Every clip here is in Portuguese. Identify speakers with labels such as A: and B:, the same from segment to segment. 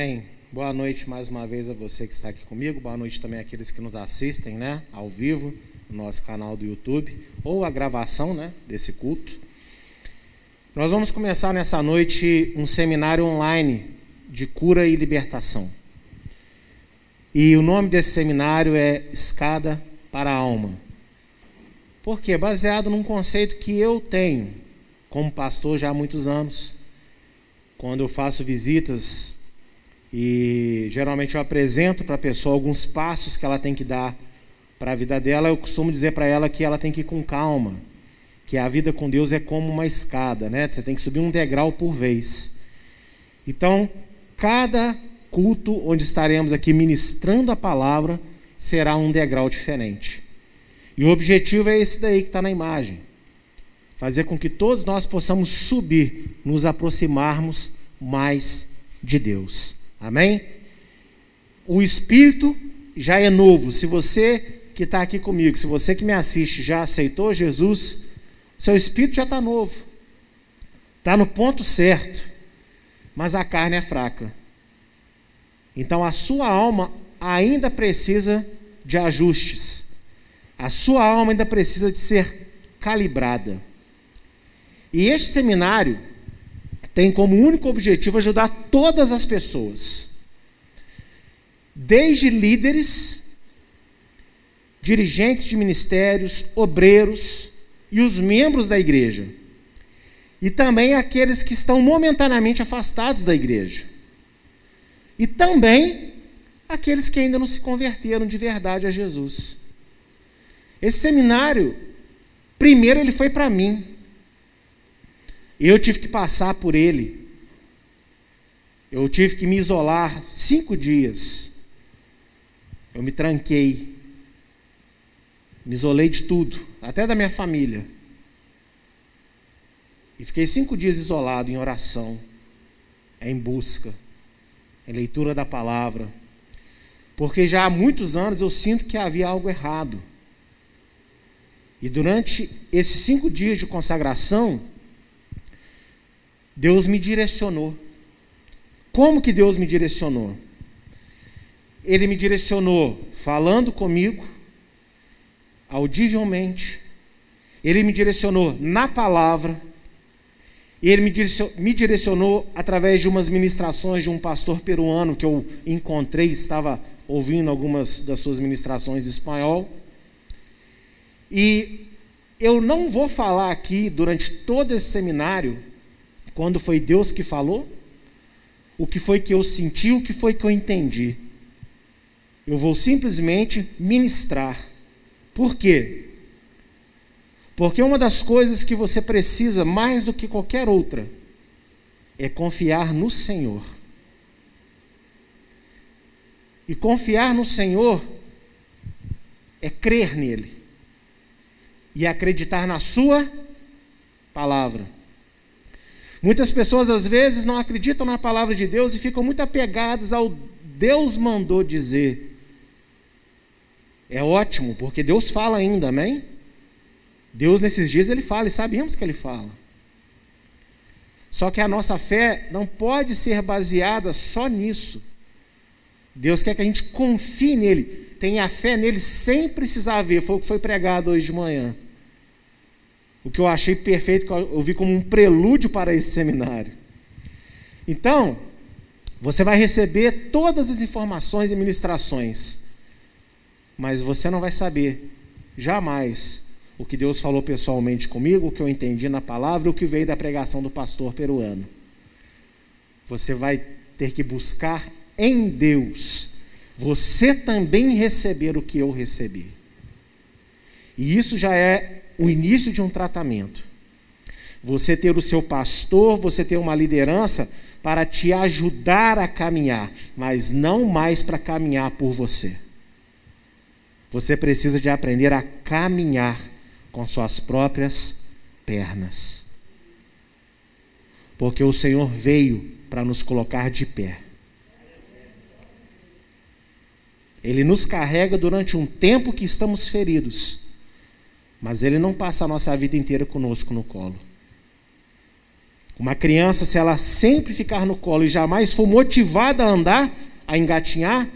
A: Amém? Boa noite mais uma vez a você que está aqui comigo. Boa noite também àqueles que nos assistem, né, ao vivo, no nosso canal do YouTube, ou a gravação, né, desse culto. Nós vamos começar nessa noite um seminário online de cura e libertação. E o nome desse seminário é Escada para a Alma. Por quê? Baseado num conceito que eu tenho como pastor já há muitos anos. Quando eu faço visitas e geralmente eu apresento para a pessoa alguns passos que ela tem que dar para a vida dela, eu costumo dizer para ela que ela tem que ir com calma, que a vida com Deus é como uma escada, né? Você tem que subir um degrau por vez. Então, cada culto onde estaremos aqui ministrando a palavra será um degrau diferente. E o objetivo é esse daí que está na imagem: fazer com que todos nós possamos subir, nos aproximarmos mais de Deus. Amém? O Espírito já é novo. Se você que está aqui comigo, se você que me assiste já aceitou Jesus, seu espírito já está novo. Está no ponto certo. Mas a carne é fraca. Então a sua alma ainda precisa de ajustes. A sua alma ainda precisa de ser calibrada. E este seminário tem como único objetivo ajudar todas as pessoas, desde líderes, dirigentes de ministérios, obreiros e os membros da igreja, e também aqueles que estão momentaneamente afastados da igreja, e também aqueles que ainda não se converteram de verdade a Jesus. Esse seminário, primeiro ele foi para mim, eu tive que passar por ele. Eu tive que me isolar cinco dias. Eu me tranquei. Me isolei de tudo, até da minha família. E fiquei cinco dias isolado em oração, em busca, em leitura da palavra. Porque já há muitos anos eu sinto que havia algo errado. E durante esses cinco dias de consagração, Deus me direcionou. Como que Deus me direcionou? Ele me direcionou falando comigo, audivelmente. Ele me direcionou na palavra. E ele me direcionou, me direcionou através de umas ministrações de um pastor peruano que eu encontrei, estava ouvindo algumas das suas ministrações em espanhol. E eu não vou falar aqui durante todo esse seminário quando foi Deus que falou? O que foi que eu senti? O que foi que eu entendi? Eu vou simplesmente ministrar. Por quê? Porque uma das coisas que você precisa mais do que qualquer outra é confiar no Senhor. E confiar no Senhor é crer nele e acreditar na Sua palavra. Muitas pessoas às vezes não acreditam na palavra de Deus e ficam muito apegadas ao Deus mandou dizer. É ótimo, porque Deus fala ainda, amém? Deus nesses dias ele fala e sabemos que ele fala. Só que a nossa fé não pode ser baseada só nisso. Deus quer que a gente confie nele, tenha fé nele sem precisar ver. Foi o que foi pregado hoje de manhã. O que eu achei perfeito, que eu vi como um prelúdio para esse seminário. Então, você vai receber todas as informações e ministrações, mas você não vai saber jamais o que Deus falou pessoalmente comigo, o que eu entendi na palavra, o que veio da pregação do pastor peruano. Você vai ter que buscar em Deus, você também receber o que eu recebi. E isso já é o início de um tratamento. Você ter o seu pastor, você ter uma liderança para te ajudar a caminhar, mas não mais para caminhar por você. Você precisa de aprender a caminhar com suas próprias pernas. Porque o Senhor veio para nos colocar de pé. Ele nos carrega durante um tempo que estamos feridos mas Ele não passa a nossa vida inteira conosco no colo. Uma criança, se ela sempre ficar no colo e jamais for motivada a andar, a engatinhar,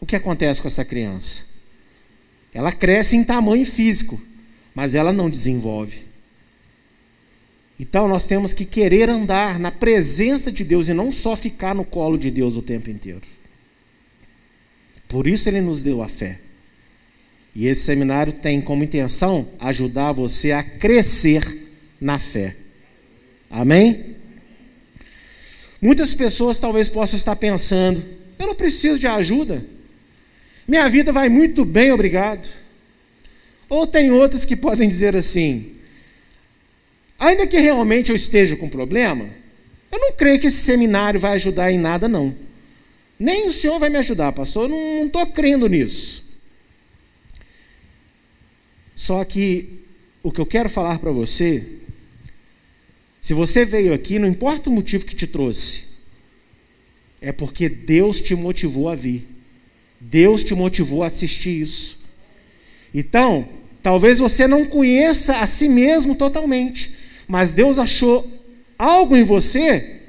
A: o que acontece com essa criança? Ela cresce em tamanho físico, mas ela não desenvolve. Então nós temos que querer andar na presença de Deus e não só ficar no colo de Deus o tempo inteiro. Por isso ele nos deu a fé. E esse seminário tem como intenção ajudar você a crescer na fé. Amém? Muitas pessoas talvez possam estar pensando: eu não preciso de ajuda. Minha vida vai muito bem, obrigado. Ou tem outras que podem dizer assim: ainda que realmente eu esteja com problema, eu não creio que esse seminário vai ajudar em nada, não. Nem o senhor vai me ajudar, pastor, eu não estou crendo nisso. Só que o que eu quero falar para você, se você veio aqui, não importa o motivo que te trouxe, é porque Deus te motivou a vir. Deus te motivou a assistir isso. Então, talvez você não conheça a si mesmo totalmente, mas Deus achou algo em você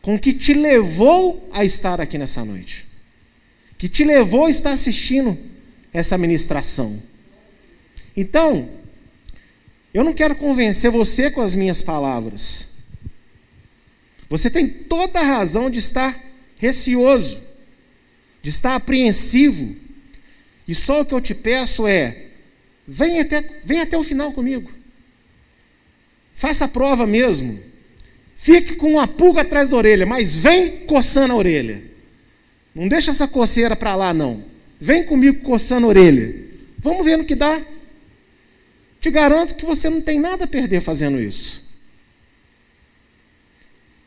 A: com que te levou a estar aqui nessa noite, que te levou a estar assistindo essa ministração. Então, eu não quero convencer você com as minhas palavras. Você tem toda a razão de estar receoso, de estar apreensivo. E só o que eu te peço é: vem até, vem até o final comigo. Faça a prova mesmo. Fique com uma pulga atrás da orelha, mas vem coçando a orelha. Não deixa essa coceira para lá, não. Vem comigo coçando a orelha. Vamos ver no que dá. Te garanto que você não tem nada a perder fazendo isso.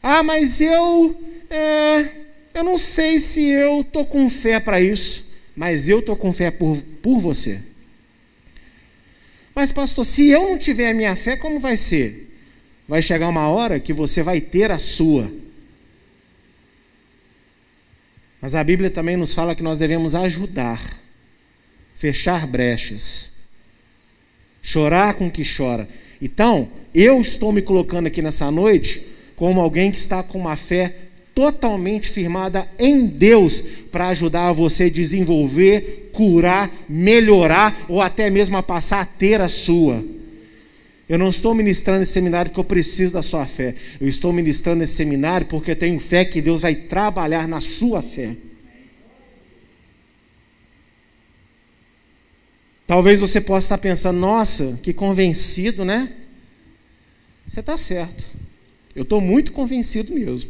A: Ah, mas eu. É, eu não sei se eu estou com fé para isso, mas eu estou com fé por, por você. Mas, pastor, se eu não tiver a minha fé, como vai ser? Vai chegar uma hora que você vai ter a sua. Mas a Bíblia também nos fala que nós devemos ajudar, fechar brechas, chorar com o que chora. Então, eu estou me colocando aqui nessa noite como alguém que está com uma fé totalmente firmada em Deus para ajudar você a desenvolver, curar, melhorar ou até mesmo a passar a ter a sua. Eu não estou ministrando esse seminário porque eu preciso da sua fé. Eu estou ministrando esse seminário porque eu tenho fé que Deus vai trabalhar na sua fé. Talvez você possa estar pensando, nossa, que convencido, né? Você está certo. Eu estou muito convencido mesmo.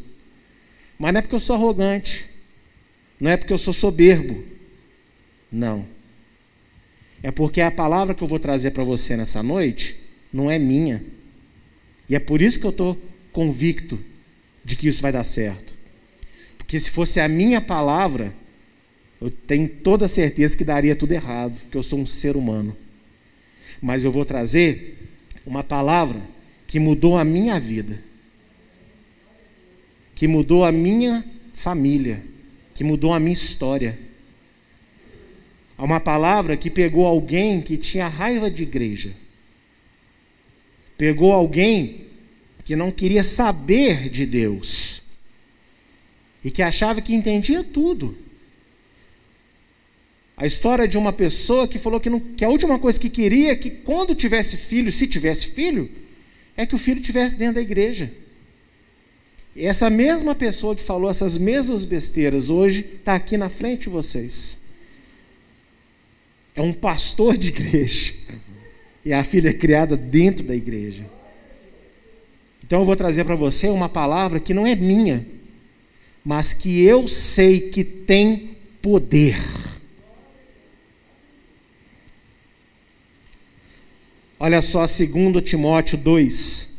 A: Mas não é porque eu sou arrogante. Não é porque eu sou soberbo. Não. É porque a palavra que eu vou trazer para você nessa noite não é minha. E é por isso que eu estou convicto de que isso vai dar certo. Porque se fosse a minha palavra, eu tenho toda certeza que daria tudo errado, porque eu sou um ser humano. Mas eu vou trazer uma palavra que mudou a minha vida, que mudou a minha família, que mudou a minha história. Há uma palavra que pegou alguém que tinha raiva de igreja, pegou alguém que não queria saber de Deus e que achava que entendia tudo a história de uma pessoa que falou que, não, que a última coisa que queria é que quando tivesse filho, se tivesse filho, é que o filho tivesse dentro da igreja. E essa mesma pessoa que falou essas mesmas besteiras hoje está aqui na frente de vocês. É um pastor de igreja. E a filha é criada dentro da igreja. Então eu vou trazer para você uma palavra que não é minha, mas que eu sei que tem poder. Olha só, 2 Timóteo 2.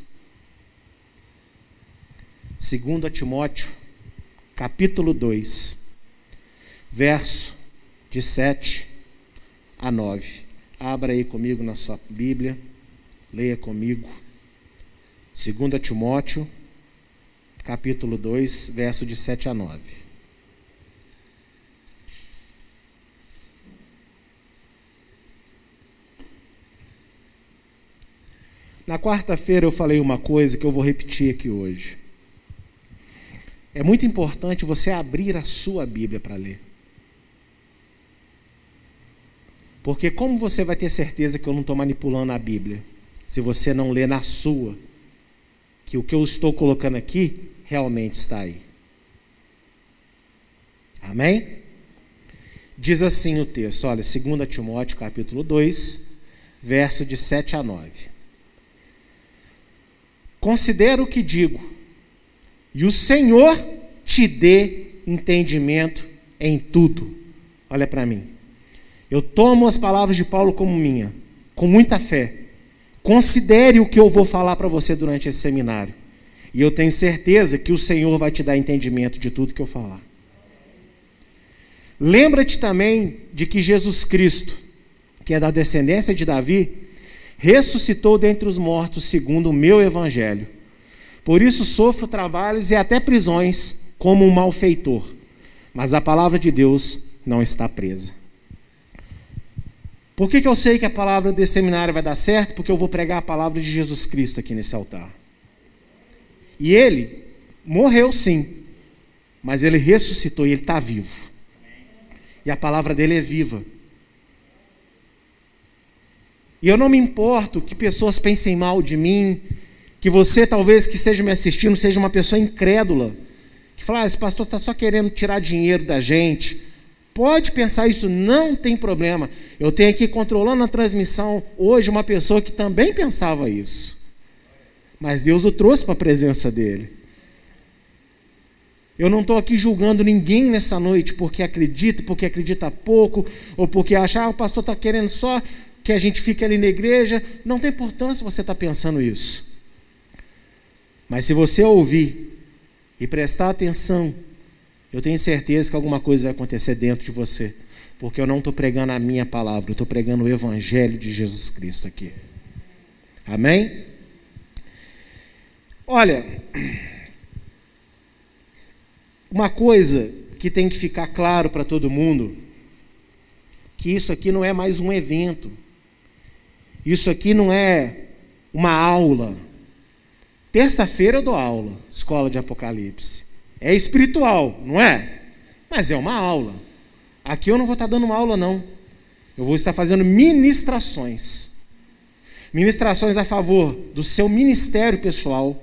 A: 2 Timóteo, capítulo 2, verso de 7 a 9. Abra aí comigo na sua Bíblia, leia comigo. 2 Timóteo, capítulo 2, verso de 7 a 9. Na quarta-feira eu falei uma coisa que eu vou repetir aqui hoje. É muito importante você abrir a sua Bíblia para ler. Porque como você vai ter certeza que eu não estou manipulando a Bíblia? Se você não lê na sua, que o que eu estou colocando aqui realmente está aí. Amém? Diz assim o texto, olha, 2 Timóteo capítulo 2, verso de 7 a 9. Considera o que digo, e o Senhor te dê entendimento em tudo. Olha para mim. Eu tomo as palavras de Paulo como minha, com muita fé. Considere o que eu vou falar para você durante esse seminário. E eu tenho certeza que o Senhor vai te dar entendimento de tudo que eu falar. Lembra-te também de que Jesus Cristo, que é da descendência de Davi, ressuscitou dentre os mortos segundo o meu evangelho. Por isso sofro trabalhos e até prisões como um malfeitor. Mas a palavra de Deus não está presa. Por que, que eu sei que a palavra desse seminário vai dar certo? Porque eu vou pregar a palavra de Jesus Cristo aqui nesse altar. E ele morreu sim, mas ele ressuscitou e ele está vivo. E a palavra dele é viva. E eu não me importo que pessoas pensem mal de mim, que você, talvez, que esteja me assistindo, seja uma pessoa incrédula, que fala, ah, esse pastor está só querendo tirar dinheiro da gente. Pode pensar isso, não tem problema. Eu tenho aqui controlando a transmissão hoje uma pessoa que também pensava isso. Mas Deus o trouxe para a presença dele. Eu não estou aqui julgando ninguém nessa noite porque acredita, porque acredita pouco, ou porque acha, ah, o pastor está querendo só que a gente fique ali na igreja. Não tem importância você estar tá pensando isso. Mas se você ouvir e prestar atenção, eu tenho certeza que alguma coisa vai acontecer dentro de você. Porque eu não estou pregando a minha palavra, eu estou pregando o Evangelho de Jesus Cristo aqui. Amém? Olha. Uma coisa que tem que ficar claro para todo mundo, que isso aqui não é mais um evento. Isso aqui não é uma aula. Terça-feira eu dou aula, escola de Apocalipse. É espiritual, não é? Mas é uma aula. Aqui eu não vou estar dando uma aula, não. Eu vou estar fazendo ministrações. Ministrações a favor do seu ministério pessoal,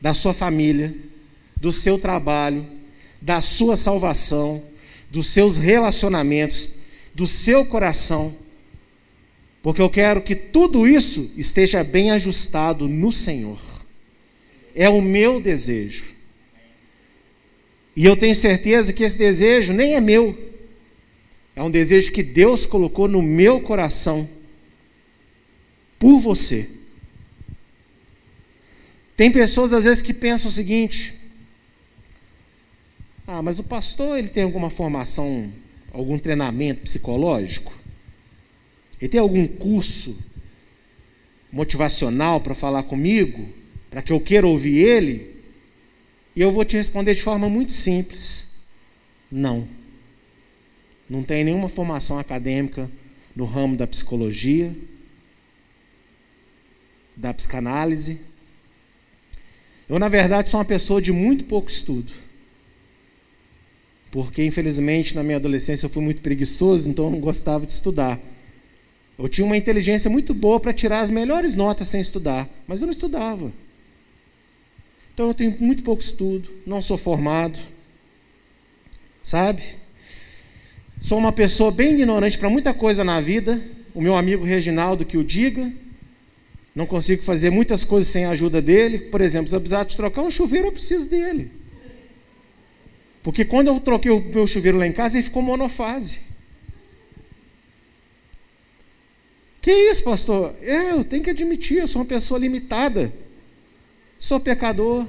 A: da sua família, do seu trabalho, da sua salvação, dos seus relacionamentos, do seu coração, porque eu quero que tudo isso esteja bem ajustado no Senhor. É o meu desejo. E eu tenho certeza que esse desejo nem é meu, é um desejo que Deus colocou no meu coração por você. Tem pessoas às vezes que pensam o seguinte: ah, mas o pastor ele tem alguma formação, algum treinamento psicológico? Ele tem algum curso motivacional para falar comigo, para que eu queira ouvir ele? E eu vou te responder de forma muito simples: não. Não tem nenhuma formação acadêmica no ramo da psicologia, da psicanálise. Eu, na verdade, sou uma pessoa de muito pouco estudo. Porque, infelizmente, na minha adolescência eu fui muito preguiçoso, então eu não gostava de estudar. Eu tinha uma inteligência muito boa para tirar as melhores notas sem estudar, mas eu não estudava. Então eu tenho muito pouco estudo, não sou formado, sabe? Sou uma pessoa bem ignorante para muita coisa na vida. O meu amigo Reginaldo que o diga. Não consigo fazer muitas coisas sem a ajuda dele. Por exemplo, se eu precisar de trocar um chuveiro, eu preciso dele. Porque quando eu troquei o meu chuveiro lá em casa, ele ficou monofase. Que isso, pastor? É, eu tenho que admitir, eu sou uma pessoa limitada. Sou pecador.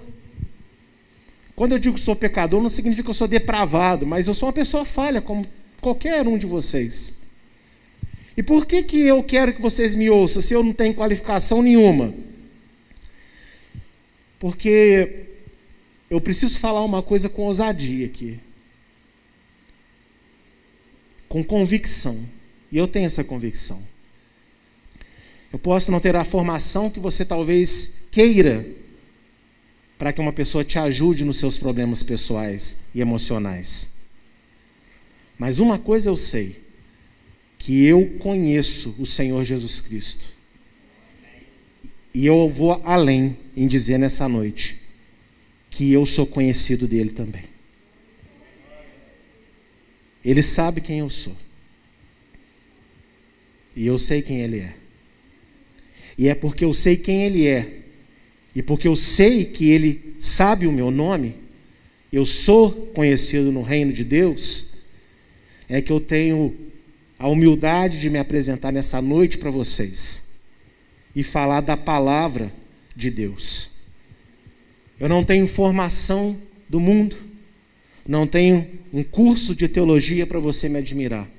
A: Quando eu digo que sou pecador, não significa que eu sou depravado, mas eu sou uma pessoa falha, como qualquer um de vocês. E por que, que eu quero que vocês me ouçam se eu não tenho qualificação nenhuma? Porque eu preciso falar uma coisa com ousadia aqui. Com convicção. E eu tenho essa convicção. Eu posso não ter a formação que você talvez queira para que uma pessoa te ajude nos seus problemas pessoais e emocionais. Mas uma coisa eu sei, que eu conheço o Senhor Jesus Cristo. E eu vou além em dizer nessa noite que eu sou conhecido dele também. Ele sabe quem eu sou. E eu sei quem ele é. E é porque eu sei quem ele é, e porque eu sei que ele sabe o meu nome, eu sou conhecido no reino de Deus, é que eu tenho a humildade de me apresentar nessa noite para vocês e falar da palavra de Deus. Eu não tenho informação do mundo, não tenho um curso de teologia para você me admirar.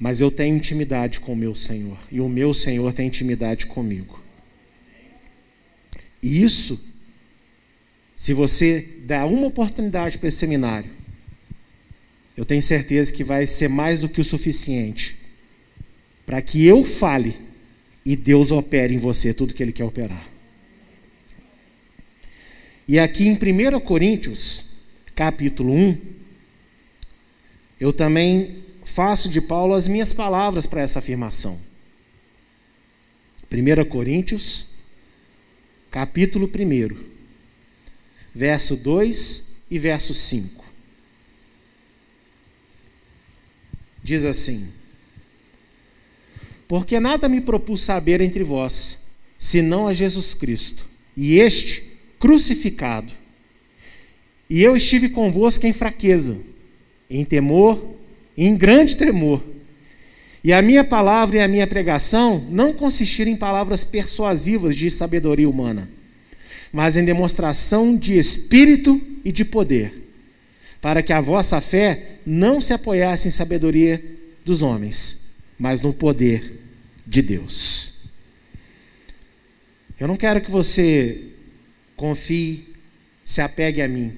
A: Mas eu tenho intimidade com o meu Senhor. E o meu Senhor tem intimidade comigo. E isso, se você dá uma oportunidade para esse seminário, eu tenho certeza que vai ser mais do que o suficiente para que eu fale e Deus opere em você tudo que Ele quer operar. E aqui em 1 Coríntios, capítulo 1, eu também faço de Paulo as minhas palavras para essa afirmação. 1 Coríntios, capítulo 1, verso 2 e verso 5. Diz assim: Porque nada me propus saber entre vós, senão a Jesus Cristo, e este crucificado. E eu estive convosco em fraqueza, em temor, em grande tremor. E a minha palavra e a minha pregação não consistiram em palavras persuasivas de sabedoria humana, mas em demonstração de espírito e de poder, para que a vossa fé não se apoiasse em sabedoria dos homens, mas no poder de Deus. Eu não quero que você confie, se apegue a mim.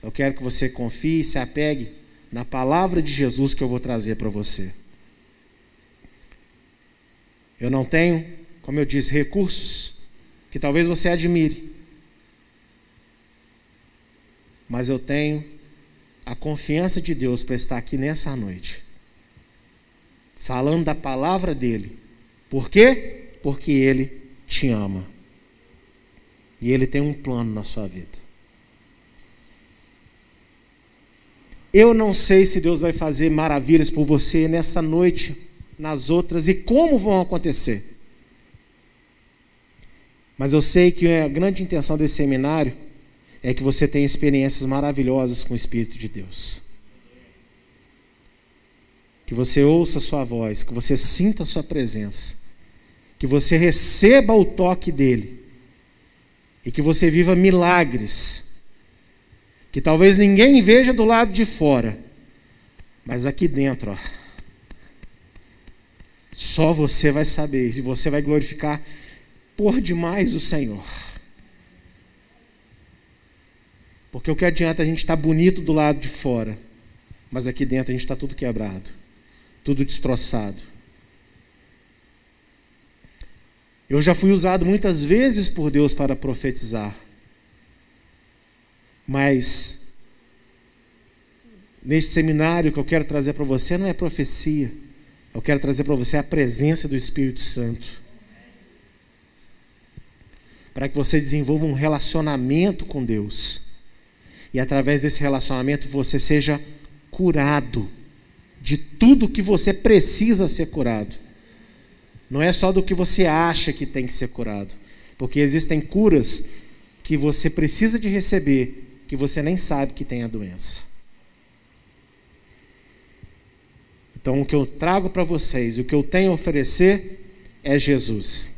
A: Eu quero que você confie, se apegue na palavra de Jesus que eu vou trazer para você. Eu não tenho, como eu disse, recursos que talvez você admire, mas eu tenho a confiança de Deus para estar aqui nessa noite, falando da palavra dele. Por quê? Porque ele te ama. E ele tem um plano na sua vida. Eu não sei se Deus vai fazer maravilhas por você nessa noite, nas outras e como vão acontecer. Mas eu sei que a grande intenção desse seminário é que você tenha experiências maravilhosas com o Espírito de Deus. Que você ouça a sua voz, que você sinta a sua presença, que você receba o toque dele e que você viva milagres que talvez ninguém veja do lado de fora, mas aqui dentro, ó, só você vai saber e você vai glorificar por demais o Senhor. Porque o que adianta a gente estar tá bonito do lado de fora, mas aqui dentro a gente está tudo quebrado, tudo destroçado. Eu já fui usado muitas vezes por Deus para profetizar. Mas neste seminário que eu quero trazer para você não é profecia. Eu quero trazer para você a presença do Espírito Santo. Para que você desenvolva um relacionamento com Deus. E através desse relacionamento você seja curado de tudo que você precisa ser curado. Não é só do que você acha que tem que ser curado. Porque existem curas que você precisa de receber que você nem sabe que tem a doença. Então, o que eu trago para vocês, o que eu tenho a oferecer é Jesus.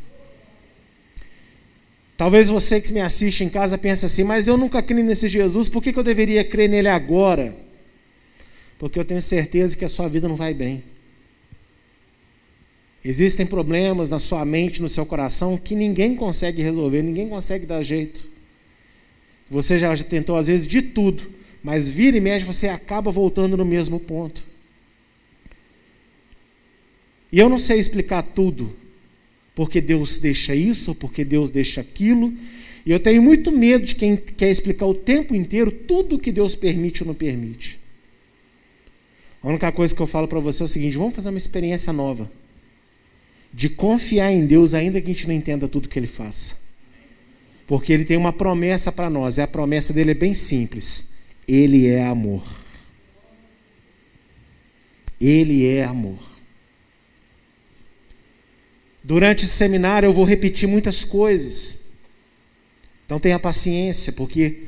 A: Talvez você que me assiste em casa pense assim, mas eu nunca criei nesse Jesus, por que, que eu deveria crer nele agora? Porque eu tenho certeza que a sua vida não vai bem. Existem problemas na sua mente, no seu coração, que ninguém consegue resolver, ninguém consegue dar jeito. Você já tentou, às vezes, de tudo, mas vira e mexe, você acaba voltando no mesmo ponto. E eu não sei explicar tudo porque Deus deixa isso, porque Deus deixa aquilo. E eu tenho muito medo de quem quer explicar o tempo inteiro tudo que Deus permite ou não permite. A única coisa que eu falo para você é o seguinte: vamos fazer uma experiência nova. De confiar em Deus, ainda que a gente não entenda tudo que Ele faça. Porque Ele tem uma promessa para nós, e a promessa dele é bem simples: Ele é amor. Ele é amor. Durante esse seminário eu vou repetir muitas coisas. Então tenha paciência, porque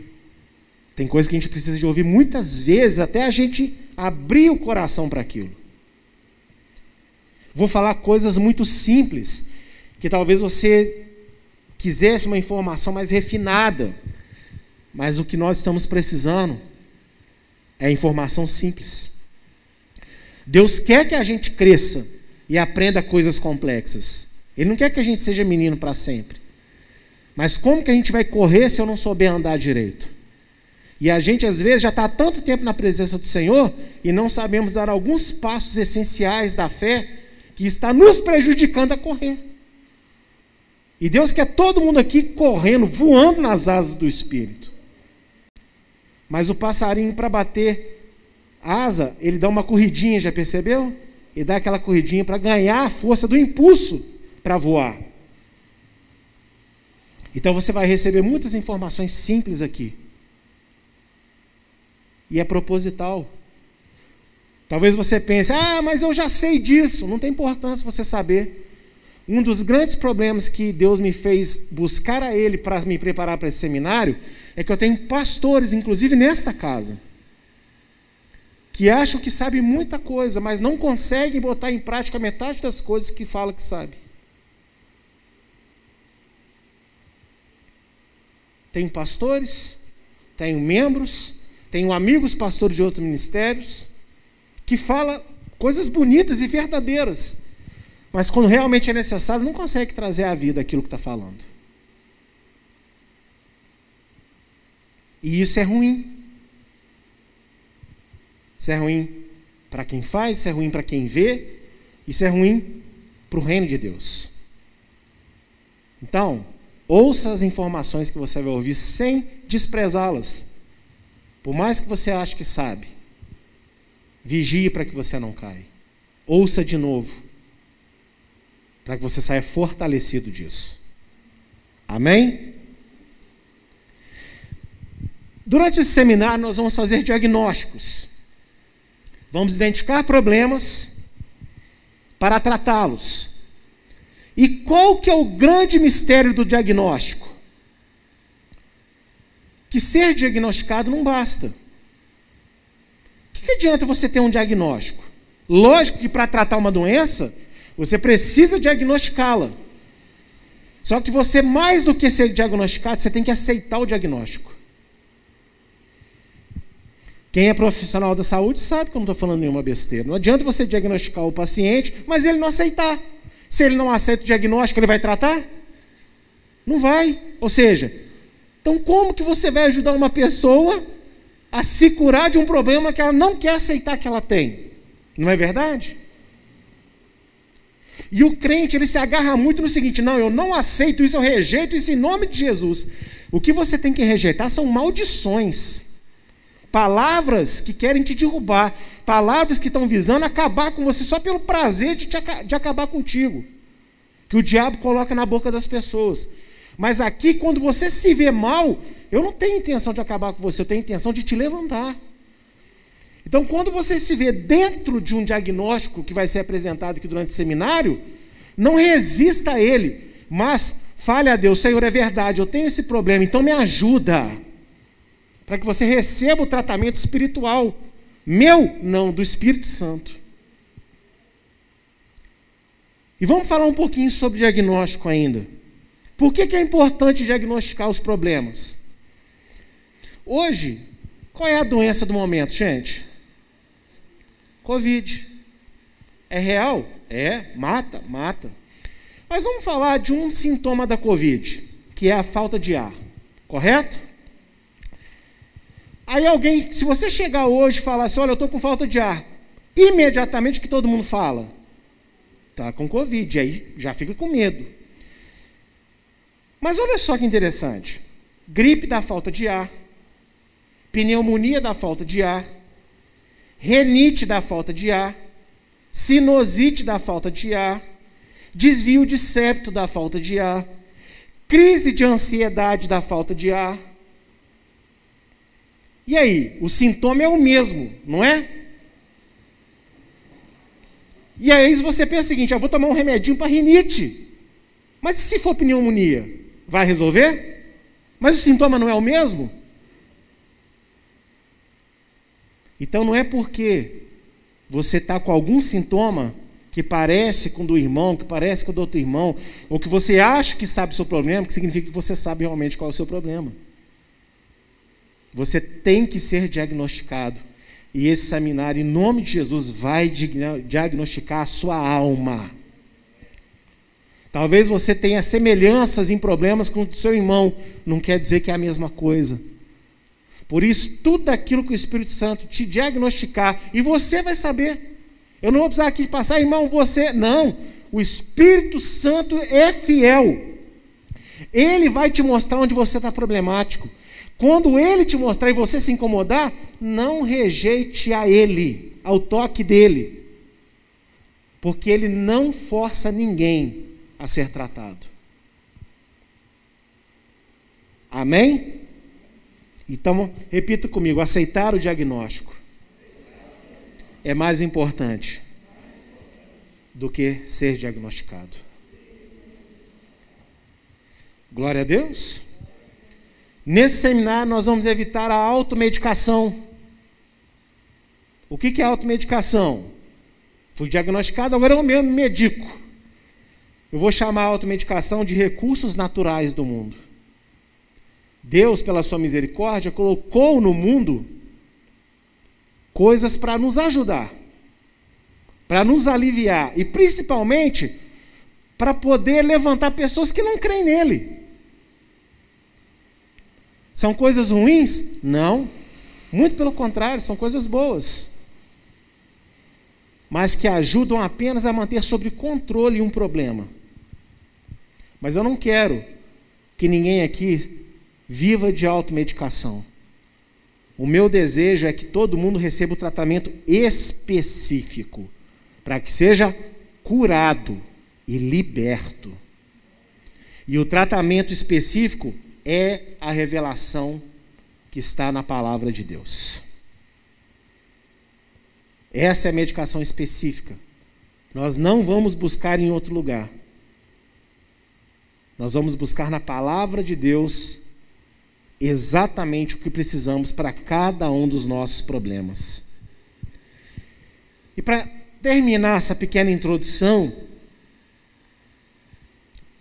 A: tem coisas que a gente precisa de ouvir muitas vezes até a gente abrir o coração para aquilo. Vou falar coisas muito simples, que talvez você quisesse uma informação mais refinada, mas o que nós estamos precisando é informação simples. Deus quer que a gente cresça e aprenda coisas complexas. Ele não quer que a gente seja menino para sempre. Mas como que a gente vai correr se eu não souber andar direito? E a gente, às vezes, já está há tanto tempo na presença do Senhor e não sabemos dar alguns passos essenciais da fé que está nos prejudicando a correr. E Deus quer todo mundo aqui correndo, voando nas asas do Espírito. Mas o passarinho, para bater asa, ele dá uma corridinha, já percebeu? e dá aquela corridinha para ganhar a força do impulso para voar. Então você vai receber muitas informações simples aqui. E é proposital. Talvez você pense, ah, mas eu já sei disso. Não tem importância você saber. Um dos grandes problemas que Deus me fez buscar a Ele para me preparar para esse seminário é que eu tenho pastores, inclusive nesta casa que acham que sabem muita coisa, mas não conseguem botar em prática metade das coisas que fala que sabe. Tenho pastores, tenho membros, tenho amigos pastores de outros ministérios, que fala coisas bonitas e verdadeiras, mas quando realmente é necessário, não consegue trazer à vida aquilo que está falando. E isso é ruim. Isso é ruim para quem faz, isso é ruim para quem vê, isso é ruim para o reino de Deus. Então, ouça as informações que você vai ouvir sem desprezá-las. Por mais que você ache que sabe, vigie para que você não caia. Ouça de novo, para que você saia fortalecido disso. Amém? Durante esse seminário, nós vamos fazer diagnósticos. Vamos identificar problemas para tratá-los. E qual que é o grande mistério do diagnóstico? Que ser diagnosticado não basta. O que, que adianta você ter um diagnóstico? Lógico que para tratar uma doença, você precisa diagnosticá-la. Só que você, mais do que ser diagnosticado, você tem que aceitar o diagnóstico. Quem é profissional da saúde sabe que eu não estou falando nenhuma besteira. Não adianta você diagnosticar o paciente, mas ele não aceitar. Se ele não aceita o diagnóstico, ele vai tratar? Não vai. Ou seja, então como que você vai ajudar uma pessoa a se curar de um problema que ela não quer aceitar que ela tem? Não é verdade? E o crente, ele se agarra muito no seguinte: não, eu não aceito isso, eu rejeito isso em nome de Jesus. O que você tem que rejeitar são maldições palavras que querem te derrubar, palavras que estão visando acabar com você só pelo prazer de, te, de acabar contigo, que o diabo coloca na boca das pessoas. Mas aqui, quando você se vê mal, eu não tenho intenção de acabar com você, eu tenho intenção de te levantar. Então, quando você se vê dentro de um diagnóstico que vai ser apresentado aqui durante o seminário, não resista a ele, mas fale a Deus: Senhor, é verdade, eu tenho esse problema, então me ajuda para que você receba o tratamento espiritual. Meu, não, do Espírito Santo. E vamos falar um pouquinho sobre diagnóstico ainda. Por que, que é importante diagnosticar os problemas? Hoje, qual é a doença do momento, gente? Covid. É real? É, mata, mata. Mas vamos falar de um sintoma da Covid, que é a falta de ar, correto? Aí alguém, se você chegar hoje e falar assim, olha, eu estou com falta de ar, imediatamente que todo mundo fala? Está com Covid, aí já fica com medo. Mas olha só que interessante. Gripe da falta de ar, pneumonia da falta de ar, renite da falta de ar, sinusite da falta de ar, desvio de septo da falta de ar, crise de ansiedade da falta de ar. E aí, o sintoma é o mesmo, não é? E aí você pensa o seguinte: eu vou tomar um remedinho para rinite. Mas se for pneumonia, vai resolver? Mas o sintoma não é o mesmo? Então não é porque você está com algum sintoma que parece com o do irmão, que parece com o do outro irmão, ou que você acha que sabe o seu problema, que significa que você sabe realmente qual é o seu problema. Você tem que ser diagnosticado. E esse seminário, em nome de Jesus, vai diagnosticar a sua alma. Talvez você tenha semelhanças em problemas com o seu irmão, não quer dizer que é a mesma coisa. Por isso, tudo aquilo que o Espírito Santo te diagnosticar, e você vai saber. Eu não vou precisar aqui passar, irmão, você. Não. O Espírito Santo é fiel. Ele vai te mostrar onde você está problemático. Quando ele te mostrar e você se incomodar, não rejeite a ele, ao toque dele. Porque ele não força ninguém a ser tratado. Amém? Então, repita comigo: aceitar o diagnóstico é mais importante do que ser diagnosticado. Glória a Deus. Nesse seminário, nós vamos evitar a automedicação. O que é automedicação? Fui diagnosticado, agora eu mesmo medico. Eu vou chamar a automedicação de recursos naturais do mundo. Deus, pela sua misericórdia, colocou no mundo coisas para nos ajudar, para nos aliviar e principalmente para poder levantar pessoas que não creem nele. São coisas ruins? Não. Muito pelo contrário, são coisas boas. Mas que ajudam apenas a manter sob controle um problema. Mas eu não quero que ninguém aqui viva de automedicação. O meu desejo é que todo mundo receba o tratamento específico, para que seja curado e liberto. E o tratamento específico é a revelação que está na palavra de Deus. Essa é a medicação específica. Nós não vamos buscar em outro lugar. Nós vamos buscar na palavra de Deus exatamente o que precisamos para cada um dos nossos problemas. E para terminar essa pequena introdução,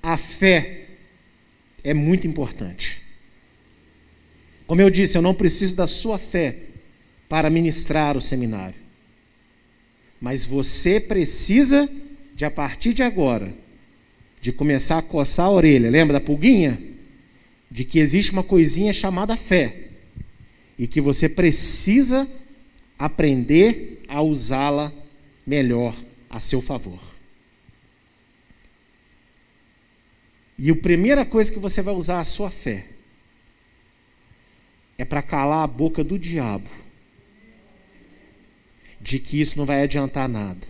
A: a fé é muito importante. Como eu disse, eu não preciso da sua fé para ministrar o seminário. Mas você precisa de a partir de agora de começar a coçar a orelha. Lembra da pulguinha? De que existe uma coisinha chamada fé e que você precisa aprender a usá-la melhor a seu favor. E a primeira coisa que você vai usar a sua fé é para calar a boca do diabo de que isso não vai adiantar nada,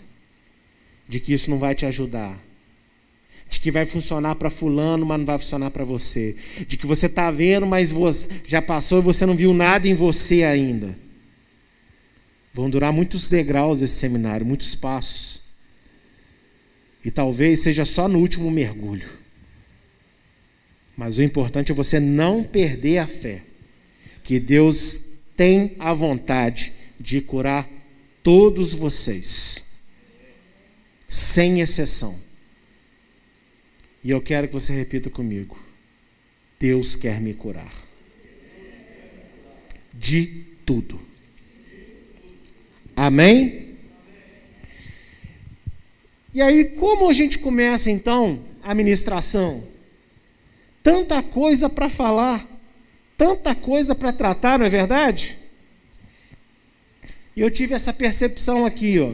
A: de que isso não vai te ajudar, de que vai funcionar para fulano, mas não vai funcionar para você, de que você está vendo, mas você já passou e você não viu nada em você ainda. Vão durar muitos degraus esse seminário, muitos passos. E talvez seja só no último mergulho. Mas o importante é você não perder a fé, que Deus tem a vontade de curar todos vocês, sem exceção. E eu quero que você repita comigo: Deus quer me curar. De tudo. Amém? E aí, como a gente começa então a ministração? Tanta coisa para falar, tanta coisa para tratar, não é verdade? E eu tive essa percepção aqui, ó,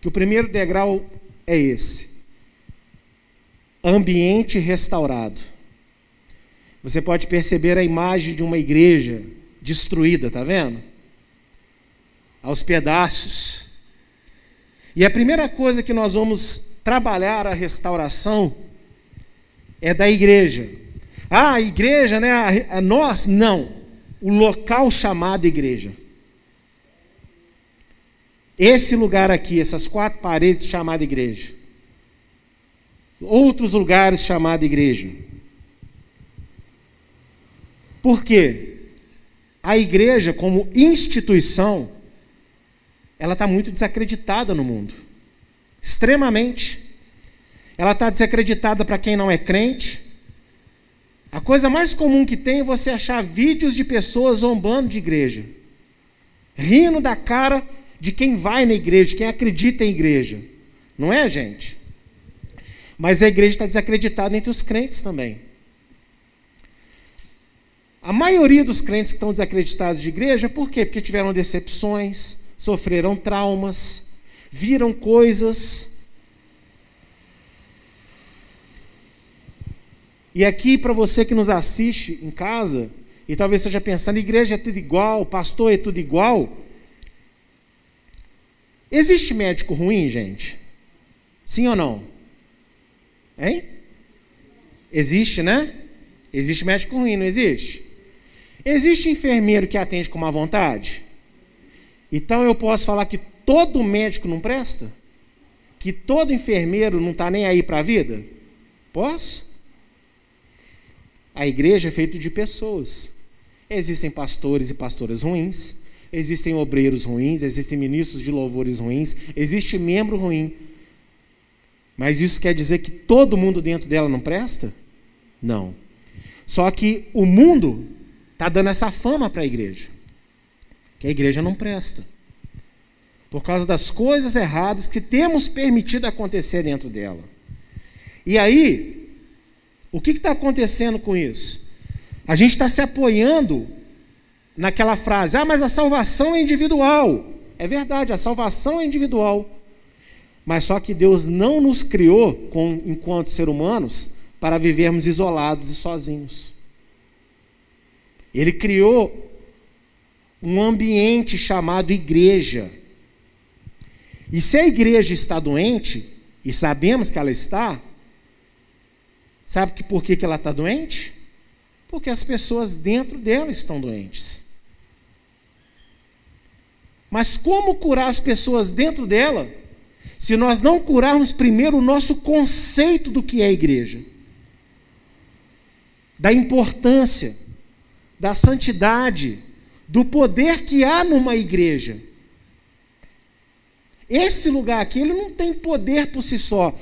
A: que o primeiro degrau é esse ambiente restaurado. Você pode perceber a imagem de uma igreja destruída, tá vendo? Aos pedaços. E a primeira coisa que nós vamos trabalhar a restauração é da igreja. Ah, a igreja, né? A, a nós, não. O local chamado igreja. Esse lugar aqui, essas quatro paredes chamada igreja. Outros lugares chamada igreja. Por quê? A igreja, como instituição, ela está muito desacreditada no mundo. Extremamente. Ela está desacreditada para quem não é crente. A coisa mais comum que tem é você achar vídeos de pessoas zombando de igreja, rindo da cara de quem vai na igreja, quem acredita em igreja. Não é, gente? Mas a igreja está desacreditada entre os crentes também. A maioria dos crentes que estão desacreditados de igreja, por quê? Porque tiveram decepções, sofreram traumas, viram coisas E aqui, para você que nos assiste em casa, e talvez esteja pensando, igreja é tudo igual, pastor é tudo igual. Existe médico ruim, gente? Sim ou não? Hein? Existe, né? Existe médico ruim, não existe? Existe enfermeiro que atende com má vontade? Então eu posso falar que todo médico não presta? Que todo enfermeiro não está nem aí para a vida? Posso? A igreja é feita de pessoas. Existem pastores e pastoras ruins, existem obreiros ruins, existem ministros de louvores ruins, existe membro ruim. Mas isso quer dizer que todo mundo dentro dela não presta? Não. Só que o mundo está dando essa fama para a igreja, que a igreja não presta. Por causa das coisas erradas que temos permitido acontecer dentro dela. E aí, o que está acontecendo com isso? A gente está se apoiando naquela frase: ah, mas a salvação é individual. É verdade, a salvação é individual. Mas só que Deus não nos criou, com, enquanto ser humanos, para vivermos isolados e sozinhos. Ele criou um ambiente chamado igreja. E se a igreja está doente, e sabemos que ela está, Sabe que por que, que ela está doente? Porque as pessoas dentro dela estão doentes. Mas como curar as pessoas dentro dela, se nós não curarmos primeiro o nosso conceito do que é igreja? Da importância, da santidade, do poder que há numa igreja. Esse lugar aqui, ele não tem poder por si só,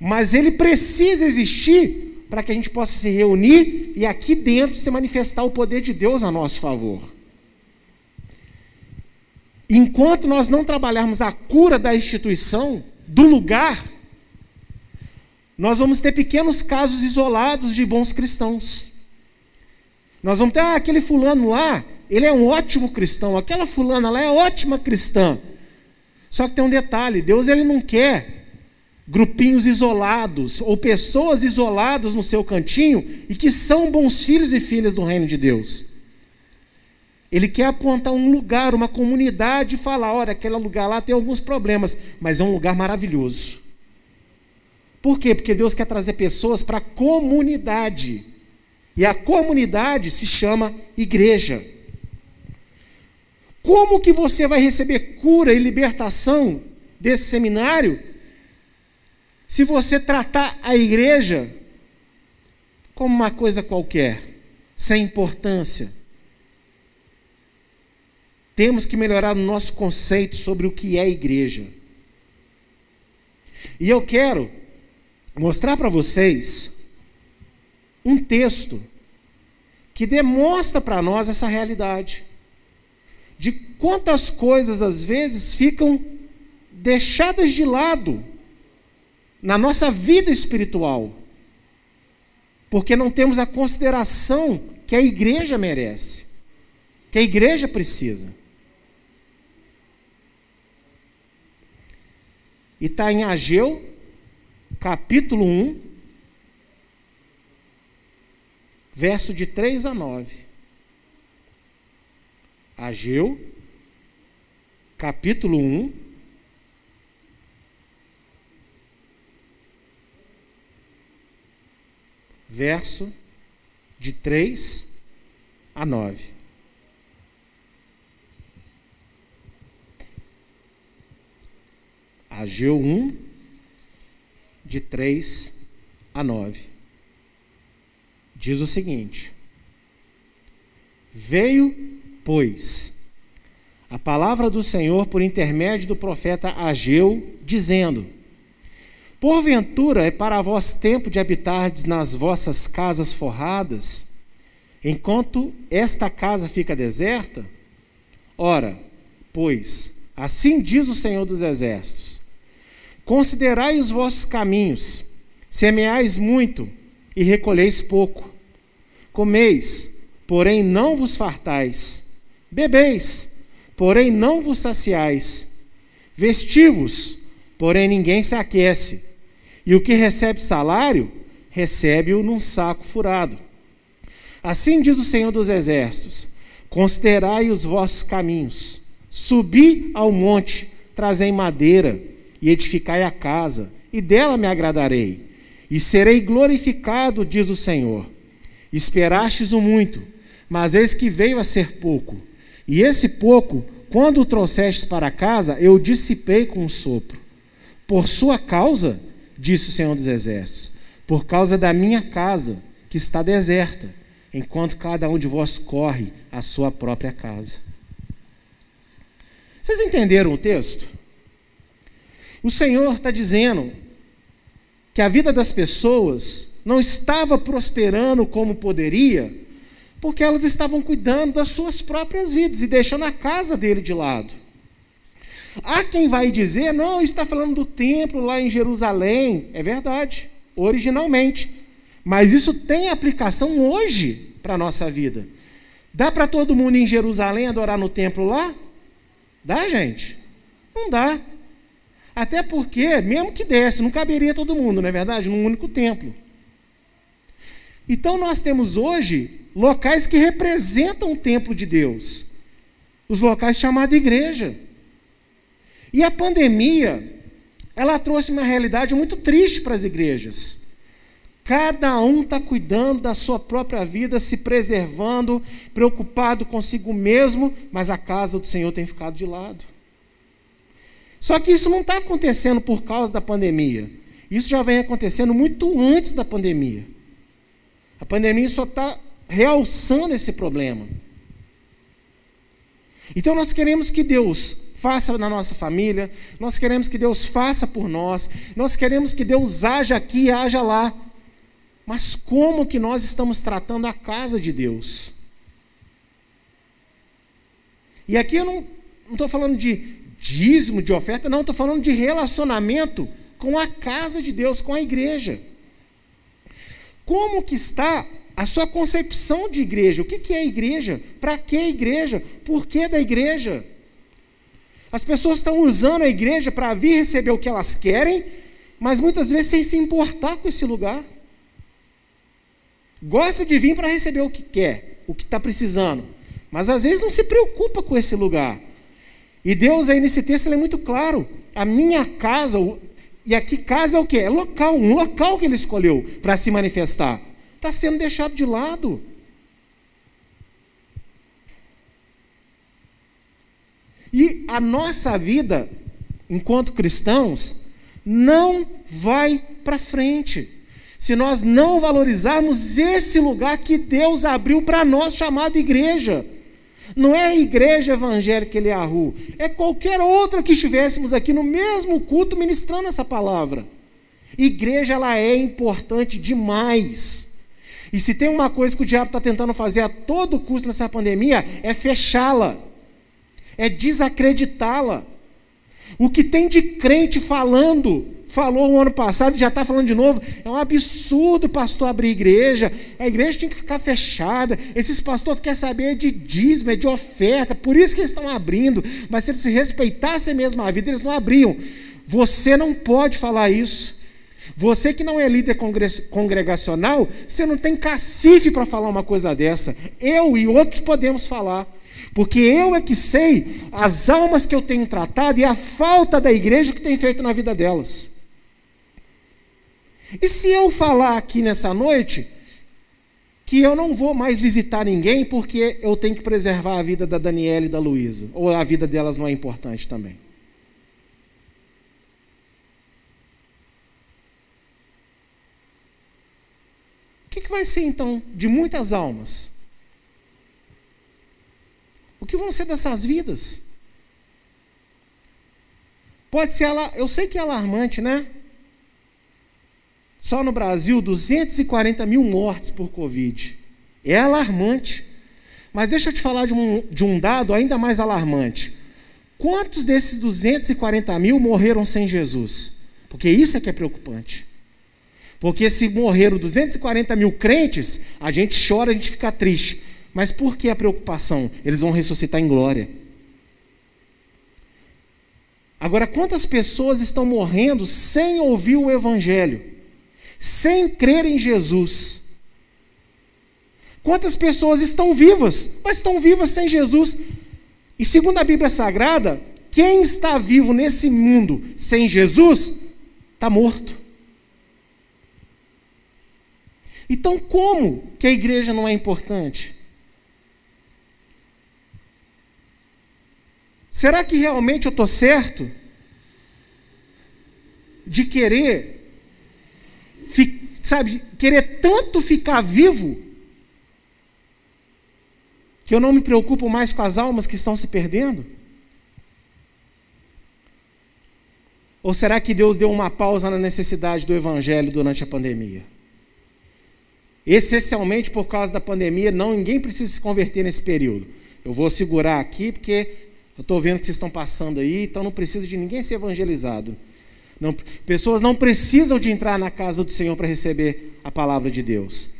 A: mas ele precisa existir para que a gente possa se reunir e aqui dentro se manifestar o poder de Deus a nosso favor. Enquanto nós não trabalharmos a cura da instituição, do lugar, nós vamos ter pequenos casos isolados de bons cristãos. Nós vamos ter ah, aquele fulano lá, ele é um ótimo cristão, aquela fulana lá é ótima cristã. Só que tem um detalhe, Deus ele não quer grupinhos isolados ou pessoas isoladas no seu cantinho e que são bons filhos e filhas do reino de Deus. Ele quer apontar um lugar, uma comunidade e falar: olha, aquele lugar lá tem alguns problemas, mas é um lugar maravilhoso. Por quê? Porque Deus quer trazer pessoas para a comunidade. E a comunidade se chama igreja. Como que você vai receber cura e libertação desse seminário se você tratar a igreja como uma coisa qualquer, sem importância, temos que melhorar o nosso conceito sobre o que é igreja. E eu quero mostrar para vocês um texto que demonstra para nós essa realidade. De quantas coisas às vezes ficam deixadas de lado na nossa vida espiritual, porque não temos a consideração que a igreja merece, que a igreja precisa. E está em Ageu, capítulo 1, verso de 3 a 9. Ageu, capítulo 1, verso de 3 a 9. Ageu 1, de 3 a 9. Diz o seguinte: Veio, pois, a palavra do Senhor por intermédio do profeta Ageu, dizendo: Porventura é para vós tempo de habitardes nas vossas casas forradas, enquanto esta casa fica deserta? Ora, pois, assim diz o Senhor dos Exércitos: Considerai os vossos caminhos, semeais muito e recolheis pouco. Comeis, porém não vos fartais. Bebeis, porém não vos saciais. Vestivos, porém ninguém se aquece. E o que recebe salário, recebe-o num saco furado. Assim diz o Senhor dos Exércitos: Considerai os vossos caminhos, subi ao monte, trazei madeira e edificai a casa, e dela me agradarei, e serei glorificado, diz o Senhor. Esperastes o muito, mas eis que veio a ser pouco, e esse pouco, quando o trouxestes para casa, eu dissipei com um sopro. Por sua causa, disse o Senhor dos Exércitos, por causa da minha casa, que está deserta, enquanto cada um de vós corre à sua própria casa. Vocês entenderam o texto? O Senhor está dizendo que a vida das pessoas não estava prosperando como poderia, porque elas estavam cuidando das suas próprias vidas e deixando a casa dele de lado. Há quem vai dizer, não, está falando do templo lá em Jerusalém. É verdade, originalmente. Mas isso tem aplicação hoje para a nossa vida. Dá para todo mundo em Jerusalém adorar no templo lá? Dá, gente? Não dá. Até porque, mesmo que desse, não caberia todo mundo, não é verdade? Num único templo. Então nós temos hoje locais que representam o templo de Deus. Os locais chamados igreja. E a pandemia, ela trouxe uma realidade muito triste para as igrejas. Cada um está cuidando da sua própria vida, se preservando, preocupado consigo mesmo, mas a casa do Senhor tem ficado de lado. Só que isso não está acontecendo por causa da pandemia. Isso já vem acontecendo muito antes da pandemia. A pandemia só está realçando esse problema. Então nós queremos que Deus faça na nossa família, nós queremos que Deus faça por nós, nós queremos que Deus haja aqui e haja lá. Mas como que nós estamos tratando a casa de Deus? E aqui eu não estou falando de dízimo, de oferta, não, estou falando de relacionamento com a casa de Deus, com a igreja. Como que está a sua concepção de igreja? O que, que é igreja? Para que igreja? Por que da igreja? As pessoas estão usando a igreja para vir receber o que elas querem, mas muitas vezes sem se importar com esse lugar. Gosta de vir para receber o que quer, o que está precisando, mas às vezes não se preocupa com esse lugar. E Deus aí nesse texto é muito claro. A minha casa, e aqui casa é o que? É local, um local que ele escolheu para se manifestar. Está sendo deixado de lado. E a nossa vida, enquanto cristãos, não vai para frente se nós não valorizarmos esse lugar que Deus abriu para nós, chamado igreja. Não é a igreja evangélica Eliahu, é qualquer outra que estivéssemos aqui no mesmo culto ministrando essa palavra. Igreja ela é importante demais. E se tem uma coisa que o diabo está tentando fazer a todo custo nessa pandemia, é fechá-la, é desacreditá-la. O que tem de crente falando falou o ano passado e já está falando de novo. É um absurdo pastor abrir igreja. A igreja tem que ficar fechada. Esses pastores querem saber de dízimo, é de oferta. Por isso que eles estão abrindo. Mas se eles respeitassem mesmo a vida, eles não abriam. Você não pode falar isso. Você que não é líder congregacional, você não tem cacife para falar uma coisa dessa. Eu e outros podemos falar. Porque eu é que sei as almas que eu tenho tratado e a falta da igreja que tem feito na vida delas. E se eu falar aqui nessa noite que eu não vou mais visitar ninguém porque eu tenho que preservar a vida da Daniela e da Luísa, ou a vida delas não é importante também? O que, que vai ser então de muitas almas? O que vão ser dessas vidas? Pode ser, eu sei que é alarmante, né? Só no Brasil, 240 mil mortes por Covid. É alarmante. Mas deixa eu te falar de um, de um dado ainda mais alarmante. Quantos desses 240 mil morreram sem Jesus? Porque isso é que é preocupante. Porque se morreram 240 mil crentes, a gente chora, a gente fica triste. Mas por que a preocupação? Eles vão ressuscitar em glória. Agora, quantas pessoas estão morrendo sem ouvir o Evangelho? Sem crer em Jesus. Quantas pessoas estão vivas, mas estão vivas sem Jesus? E segundo a Bíblia Sagrada, quem está vivo nesse mundo sem Jesus está morto. Então, como que a igreja não é importante? Será que realmente eu estou certo de querer sabe, querer tanto ficar vivo, que eu não me preocupo mais com as almas que estão se perdendo? Ou será que Deus deu uma pausa na necessidade do evangelho durante a pandemia? Essencialmente por causa da pandemia, não ninguém precisa se converter nesse período. Eu vou segurar aqui porque eu estou vendo que vocês estão passando aí, então não precisa de ninguém ser evangelizado. Não, pessoas não precisam de entrar na casa do Senhor para receber a palavra de Deus.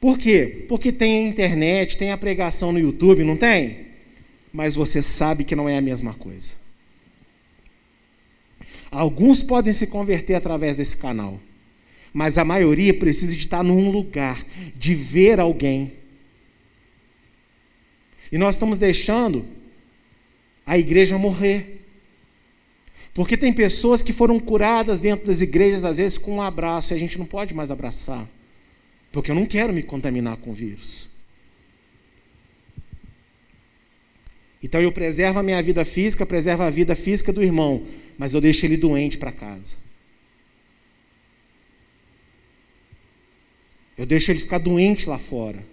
A: Por quê? Porque tem a internet, tem a pregação no YouTube, não tem? Mas você sabe que não é a mesma coisa. Alguns podem se converter através desse canal, mas a maioria precisa de estar num lugar, de ver alguém. E nós estamos deixando a igreja morrer. Porque tem pessoas que foram curadas dentro das igrejas, às vezes com um abraço, e a gente não pode mais abraçar. Porque eu não quero me contaminar com o vírus. Então eu preservo a minha vida física, preservo a vida física do irmão, mas eu deixo ele doente para casa. Eu deixo ele ficar doente lá fora.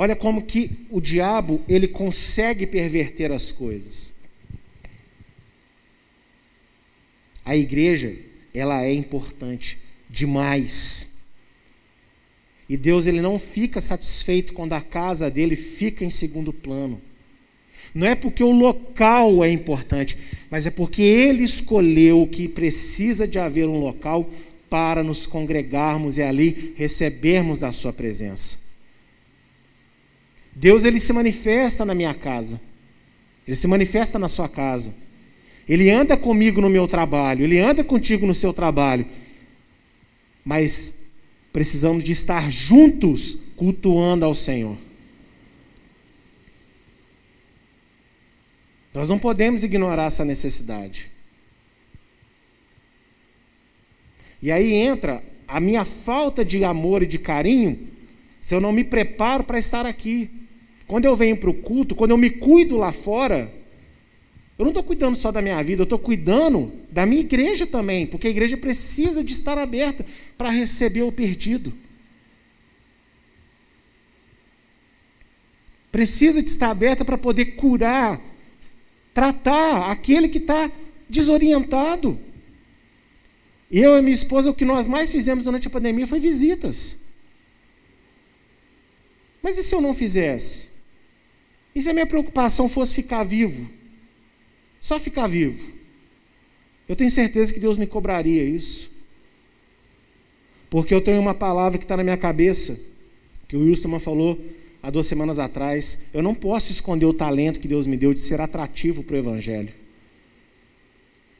A: Olha como que o diabo ele consegue perverter as coisas. A igreja, ela é importante demais. E Deus ele não fica satisfeito quando a casa dele fica em segundo plano. Não é porque o local é importante, mas é porque ele escolheu que precisa de haver um local para nos congregarmos e ali recebermos da sua presença. Deus ele se manifesta na minha casa. Ele se manifesta na sua casa. Ele anda comigo no meu trabalho, ele anda contigo no seu trabalho. Mas precisamos de estar juntos cultuando ao Senhor. Nós não podemos ignorar essa necessidade. E aí entra a minha falta de amor e de carinho se eu não me preparo para estar aqui. Quando eu venho para o culto, quando eu me cuido lá fora, eu não estou cuidando só da minha vida, eu estou cuidando da minha igreja também, porque a igreja precisa de estar aberta para receber o perdido. Precisa de estar aberta para poder curar, tratar aquele que está desorientado. Eu e minha esposa, o que nós mais fizemos durante a pandemia foi visitas. Mas e se eu não fizesse? E se a minha preocupação fosse ficar vivo? Só ficar vivo. Eu tenho certeza que Deus me cobraria isso. Porque eu tenho uma palavra que está na minha cabeça, que o Wilson falou há duas semanas atrás, eu não posso esconder o talento que Deus me deu de ser atrativo para o Evangelho.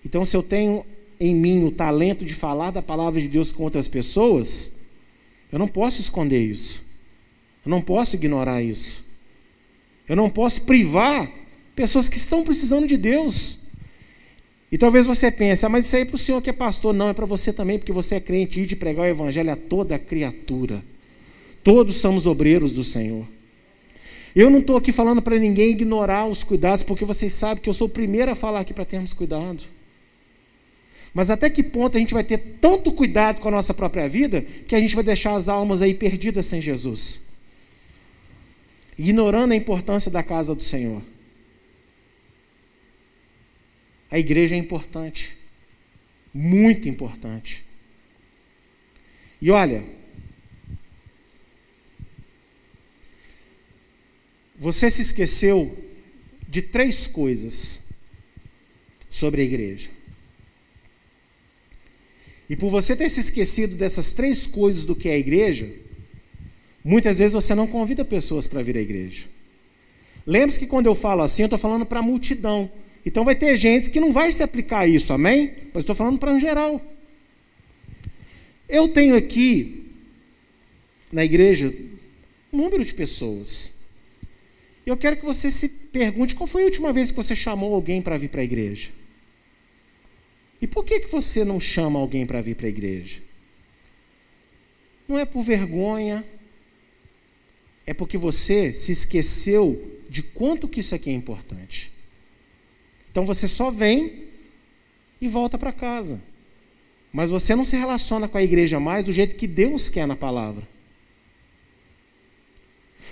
A: Então, se eu tenho em mim o talento de falar da palavra de Deus com outras pessoas, eu não posso esconder isso. Eu não posso ignorar isso. Eu não posso privar pessoas que estão precisando de Deus. E talvez você pense, ah, mas isso aí é para o senhor que é pastor. Não, é para você também, porque você é crente e de pregar o evangelho a toda criatura. Todos somos obreiros do Senhor. Eu não estou aqui falando para ninguém ignorar os cuidados, porque vocês sabem que eu sou o primeiro a falar aqui para termos cuidado. Mas até que ponto a gente vai ter tanto cuidado com a nossa própria vida que a gente vai deixar as almas aí perdidas sem Jesus? Ignorando a importância da casa do Senhor. A igreja é importante, muito importante. E olha, você se esqueceu de três coisas sobre a igreja. E por você ter se esquecido dessas três coisas do que é a igreja, muitas vezes você não convida pessoas para vir à igreja. Lembre-se que quando eu falo assim, eu estou falando para a multidão. Então vai ter gente que não vai se aplicar a isso, amém? Mas estou falando para um geral. Eu tenho aqui na igreja um número de pessoas. E eu quero que você se pergunte qual foi a última vez que você chamou alguém para vir para a igreja. E por que, que você não chama alguém para vir para a igreja? Não é por vergonha, é porque você se esqueceu de quanto que isso aqui é importante. Então você só vem e volta para casa. Mas você não se relaciona com a igreja mais do jeito que Deus quer na palavra.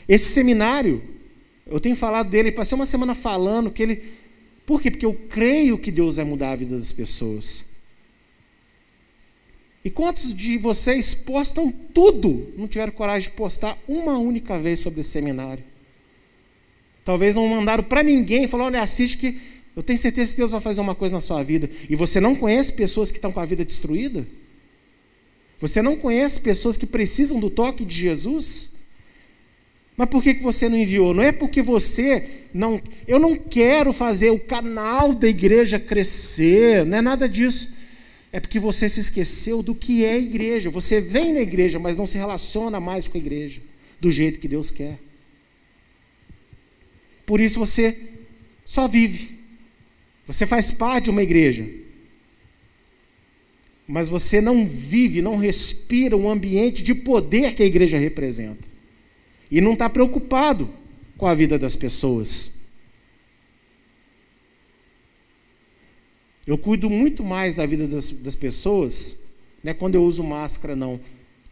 A: Esse seminário, eu tenho falado dele, passei uma semana falando que ele por quê? Porque eu creio que Deus vai mudar a vida das pessoas. E quantos de vocês postam tudo, não tiveram coragem de postar uma única vez sobre esse seminário? Talvez não mandaram para ninguém, falaram, olha, assiste que eu tenho certeza que Deus vai fazer uma coisa na sua vida. E você não conhece pessoas que estão com a vida destruída? Você não conhece pessoas que precisam do toque de Jesus? Mas por que, que você não enviou? Não é porque você não. Eu não quero fazer o canal da igreja crescer, não é nada disso. É porque você se esqueceu do que é igreja. Você vem na igreja, mas não se relaciona mais com a igreja do jeito que Deus quer. Por isso você só vive. Você faz parte de uma igreja. Mas você não vive, não respira um ambiente de poder que a igreja representa e não está preocupado com a vida das pessoas. Eu cuido muito mais da vida das, das pessoas, não é quando eu uso máscara, não.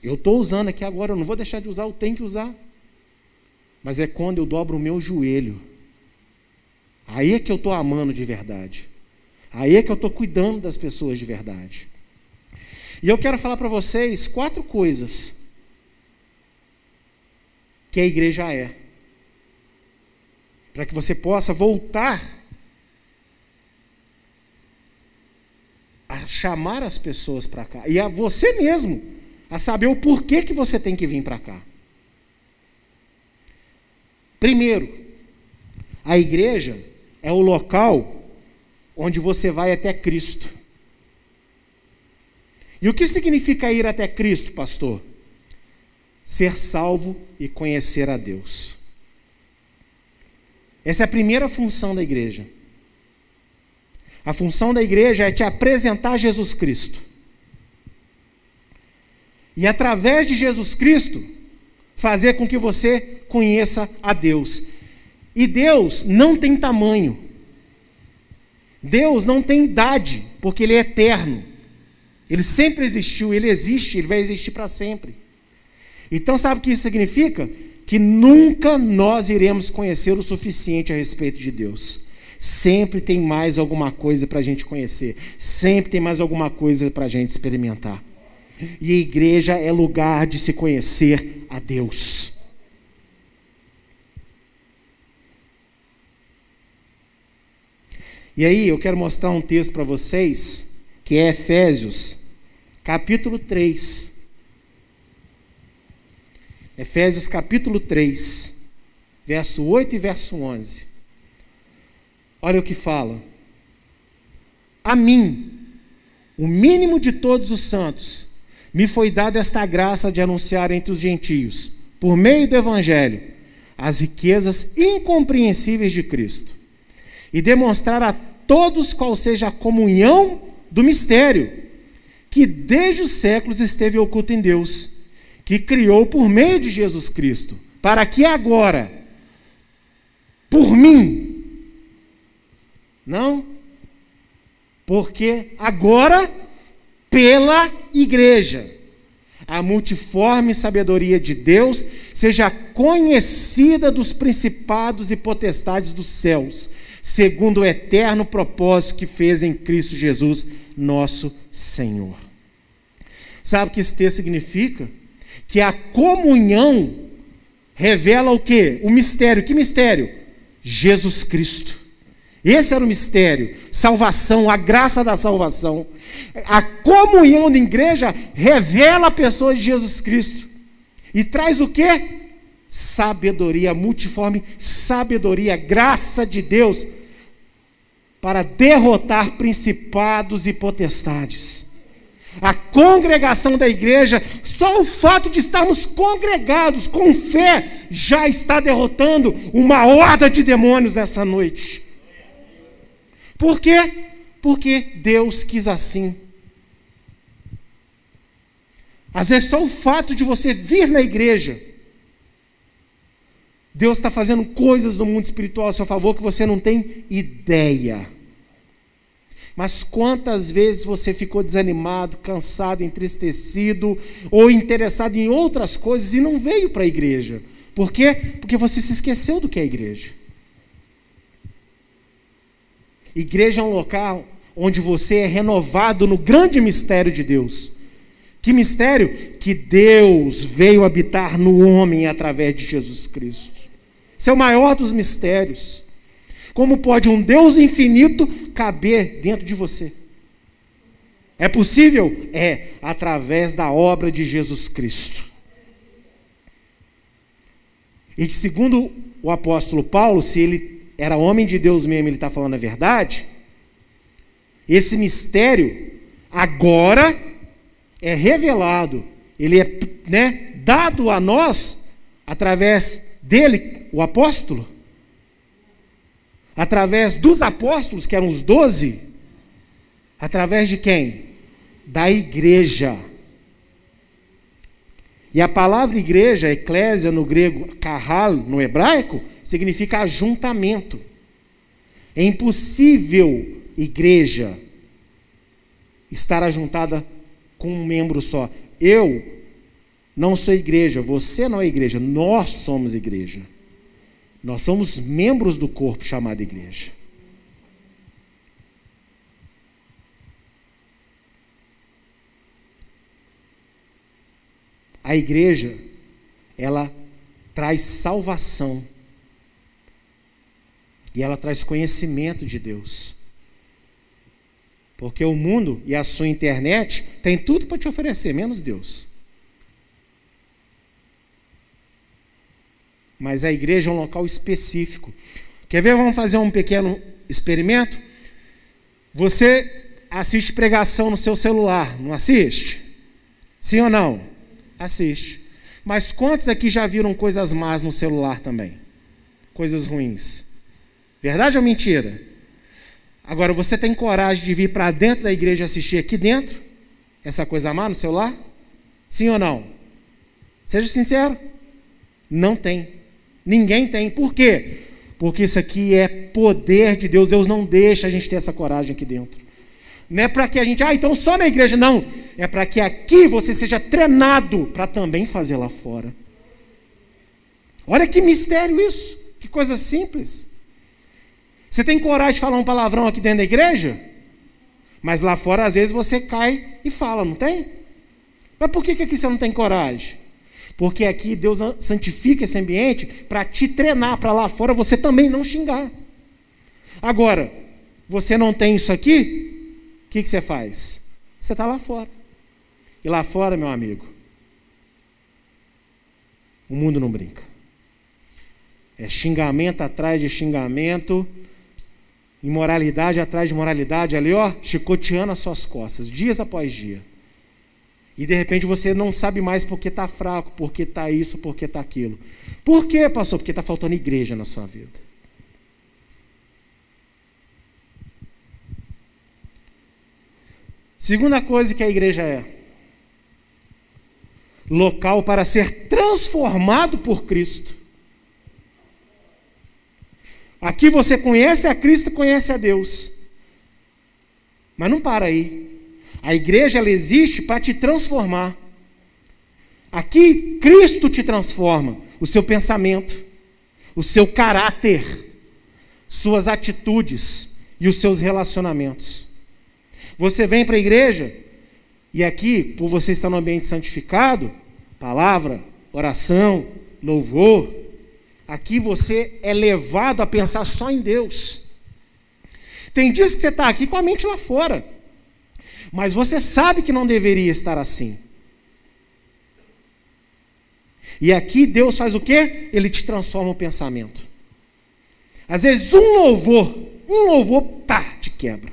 A: Eu estou usando aqui agora, eu não vou deixar de usar, eu tenho que usar. Mas é quando eu dobro o meu joelho. Aí é que eu estou amando de verdade. Aí é que eu estou cuidando das pessoas de verdade. E eu quero falar para vocês quatro coisas que a igreja é. Para que você possa voltar a chamar as pessoas para cá. E a você mesmo a saber o porquê que você tem que vir para cá. Primeiro, a igreja é o local onde você vai até Cristo. E o que significa ir até Cristo, pastor? ser salvo e conhecer a Deus. Essa é a primeira função da igreja. A função da igreja é te apresentar Jesus Cristo. E através de Jesus Cristo, fazer com que você conheça a Deus. E Deus não tem tamanho. Deus não tem idade, porque Ele é eterno. Ele sempre existiu, Ele existe, Ele vai existir para sempre. Então, sabe o que isso significa? Que nunca nós iremos conhecer o suficiente a respeito de Deus. Sempre tem mais alguma coisa para a gente conhecer, sempre tem mais alguma coisa para a gente experimentar. E a igreja é lugar de se conhecer a Deus. E aí, eu quero mostrar um texto para vocês, que é Efésios, capítulo 3. Efésios capítulo 3. verso 8 e verso 11. Olha o que fala. A mim, o mínimo de todos os santos, me foi dada esta graça de anunciar entre os gentios, por meio do Evangelho, as riquezas incompreensíveis de Cristo e demonstrar a todos qual seja a comunhão do mistério, que desde os séculos esteve oculto em Deus, que criou por meio de Jesus Cristo, para que agora, por mim, não, porque agora, pela igreja, a multiforme sabedoria de Deus seja conhecida dos principados e potestades dos céus, segundo o eterno propósito que fez em Cristo Jesus, nosso Senhor. Sabe o que esse texto significa? Que a comunhão revela o que? O mistério. Que mistério? Jesus Cristo. Esse era o mistério. Salvação, a graça da salvação. A comunhão da igreja revela a pessoa de Jesus Cristo. E traz o que? sabedoria multiforme, sabedoria, graça de Deus para derrotar principados e potestades. A congregação da igreja, só o fato de estarmos congregados com fé, já está derrotando uma horda de demônios nessa noite. Por quê? Porque Deus quis assim. Às vezes, só o fato de você vir na igreja, Deus está fazendo coisas no mundo espiritual a seu favor que você não tem ideia. Mas quantas vezes você ficou desanimado, cansado, entristecido ou interessado em outras coisas e não veio para a igreja? Por quê? Porque você se esqueceu do que é a igreja. Igreja é um local onde você é renovado no grande mistério de Deus. Que mistério? Que Deus veio habitar no homem através de Jesus Cristo. Esse é o maior dos mistérios. Como pode um Deus infinito caber dentro de você? É possível? É, através da obra de Jesus Cristo. E que, segundo o apóstolo Paulo, se ele era homem de Deus mesmo, ele está falando a verdade, esse mistério agora é revelado, ele é né, dado a nós através dele, o apóstolo, através dos apóstolos, que eram os doze, através de quem? Da igreja. E a palavra igreja, eclésia no grego, kahal no hebraico, significa ajuntamento. É impossível igreja estar ajuntada com um membro só. Eu não sou igreja, você não é igreja, nós somos igreja. Nós somos membros do corpo chamado igreja. A igreja, ela traz salvação. E ela traz conhecimento de Deus. Porque o mundo e a sua internet tem tudo para te oferecer, menos Deus. mas a igreja é um local específico. Quer ver? Vamos fazer um pequeno experimento? Você assiste pregação no seu celular, não assiste? Sim ou não? Assiste. Mas quantos aqui já viram coisas más no celular também? Coisas ruins. Verdade ou mentira? Agora, você tem coragem de vir para dentro da igreja assistir aqui dentro? Essa coisa má no celular? Sim ou não? Seja sincero. Não tem. Ninguém tem. Por quê? Porque isso aqui é poder de Deus. Deus não deixa a gente ter essa coragem aqui dentro. Não é para que a gente, ah, então só na igreja. Não. É para que aqui você seja treinado para também fazer lá fora. Olha que mistério isso. Que coisa simples. Você tem coragem de falar um palavrão aqui dentro da igreja? Mas lá fora, às vezes, você cai e fala, não tem? Mas por que, que aqui você não tem coragem? Porque aqui Deus santifica esse ambiente para te treinar, para lá fora você também não xingar. Agora, você não tem isso aqui, o que, que você faz? Você está lá fora. E lá fora, meu amigo, o mundo não brinca. É xingamento atrás de xingamento, imoralidade atrás de moralidade, ali, ó, chicoteando as suas costas, dias após dia. E de repente você não sabe mais porque está fraco, porque está isso, porque está aquilo. Por quê, pastor? Porque está faltando igreja na sua vida. Segunda coisa que a igreja é: local para ser transformado por Cristo. Aqui você conhece a Cristo, conhece a Deus. Mas não para aí. A igreja ela existe para te transformar. Aqui Cristo te transforma, o seu pensamento, o seu caráter, suas atitudes e os seus relacionamentos. Você vem para a igreja e aqui, por você estar no ambiente santificado, palavra, oração, louvor, aqui você é levado a pensar só em Deus. Tem dias que você está aqui com a mente lá fora. Mas você sabe que não deveria estar assim. E aqui Deus faz o quê? Ele te transforma o pensamento. Às vezes um louvor, um louvor, tá, te quebra.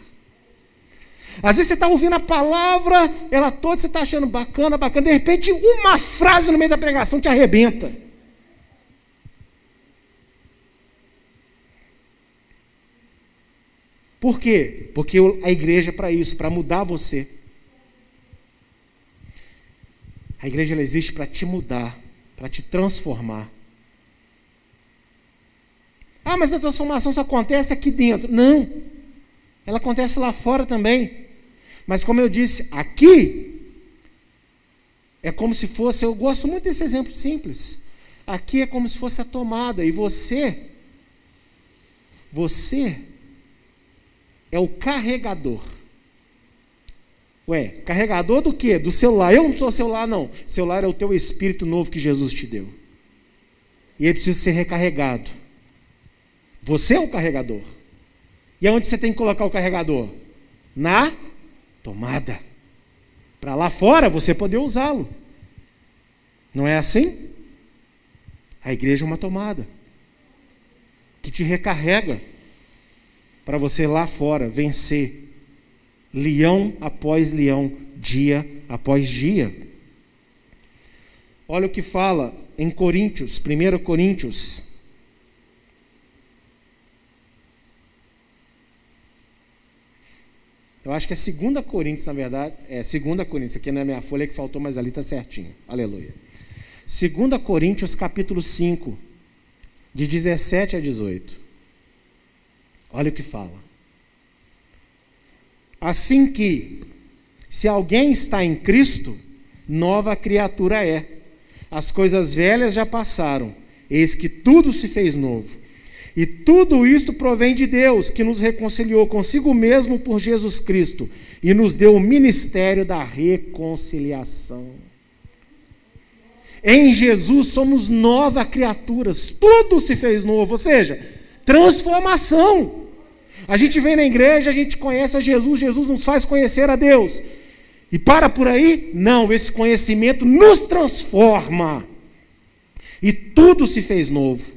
A: Às vezes você está ouvindo a palavra, ela toda, você está achando bacana, bacana, de repente uma frase no meio da pregação te arrebenta. Por quê? Porque a igreja é para isso, para mudar você. A igreja existe para te mudar, para te transformar. Ah, mas a transformação só acontece aqui dentro. Não. Ela acontece lá fora também. Mas como eu disse, aqui é como se fosse, eu gosto muito desse exemplo simples. Aqui é como se fosse a tomada e você você é o carregador. Ué, carregador do quê? Do celular. Eu não sou celular, não. Celular é o teu espírito novo que Jesus te deu. E ele precisa ser recarregado. Você é o carregador. E aonde você tem que colocar o carregador? Na tomada. Para lá fora você poder usá-lo. Não é assim? A igreja é uma tomada que te recarrega para você lá fora vencer leão após leão, dia após dia. Olha o que fala em Coríntios, 1 Coríntios. Eu acho que é 2 Coríntios, na verdade. É 2 Coríntios, aqui não é minha folha que faltou, mas ali está certinho. Aleluia. 2 Coríntios, capítulo 5, de 17 a 18. Olha o que fala. Assim que, se alguém está em Cristo, nova criatura é. As coisas velhas já passaram, eis que tudo se fez novo. E tudo isso provém de Deus, que nos reconciliou consigo mesmo por Jesus Cristo e nos deu o ministério da reconciliação. Em Jesus somos novas criaturas, tudo se fez novo, ou seja, transformação. A gente vem na igreja, a gente conhece a Jesus, Jesus nos faz conhecer a Deus. E para por aí? Não, esse conhecimento nos transforma. E tudo se fez novo.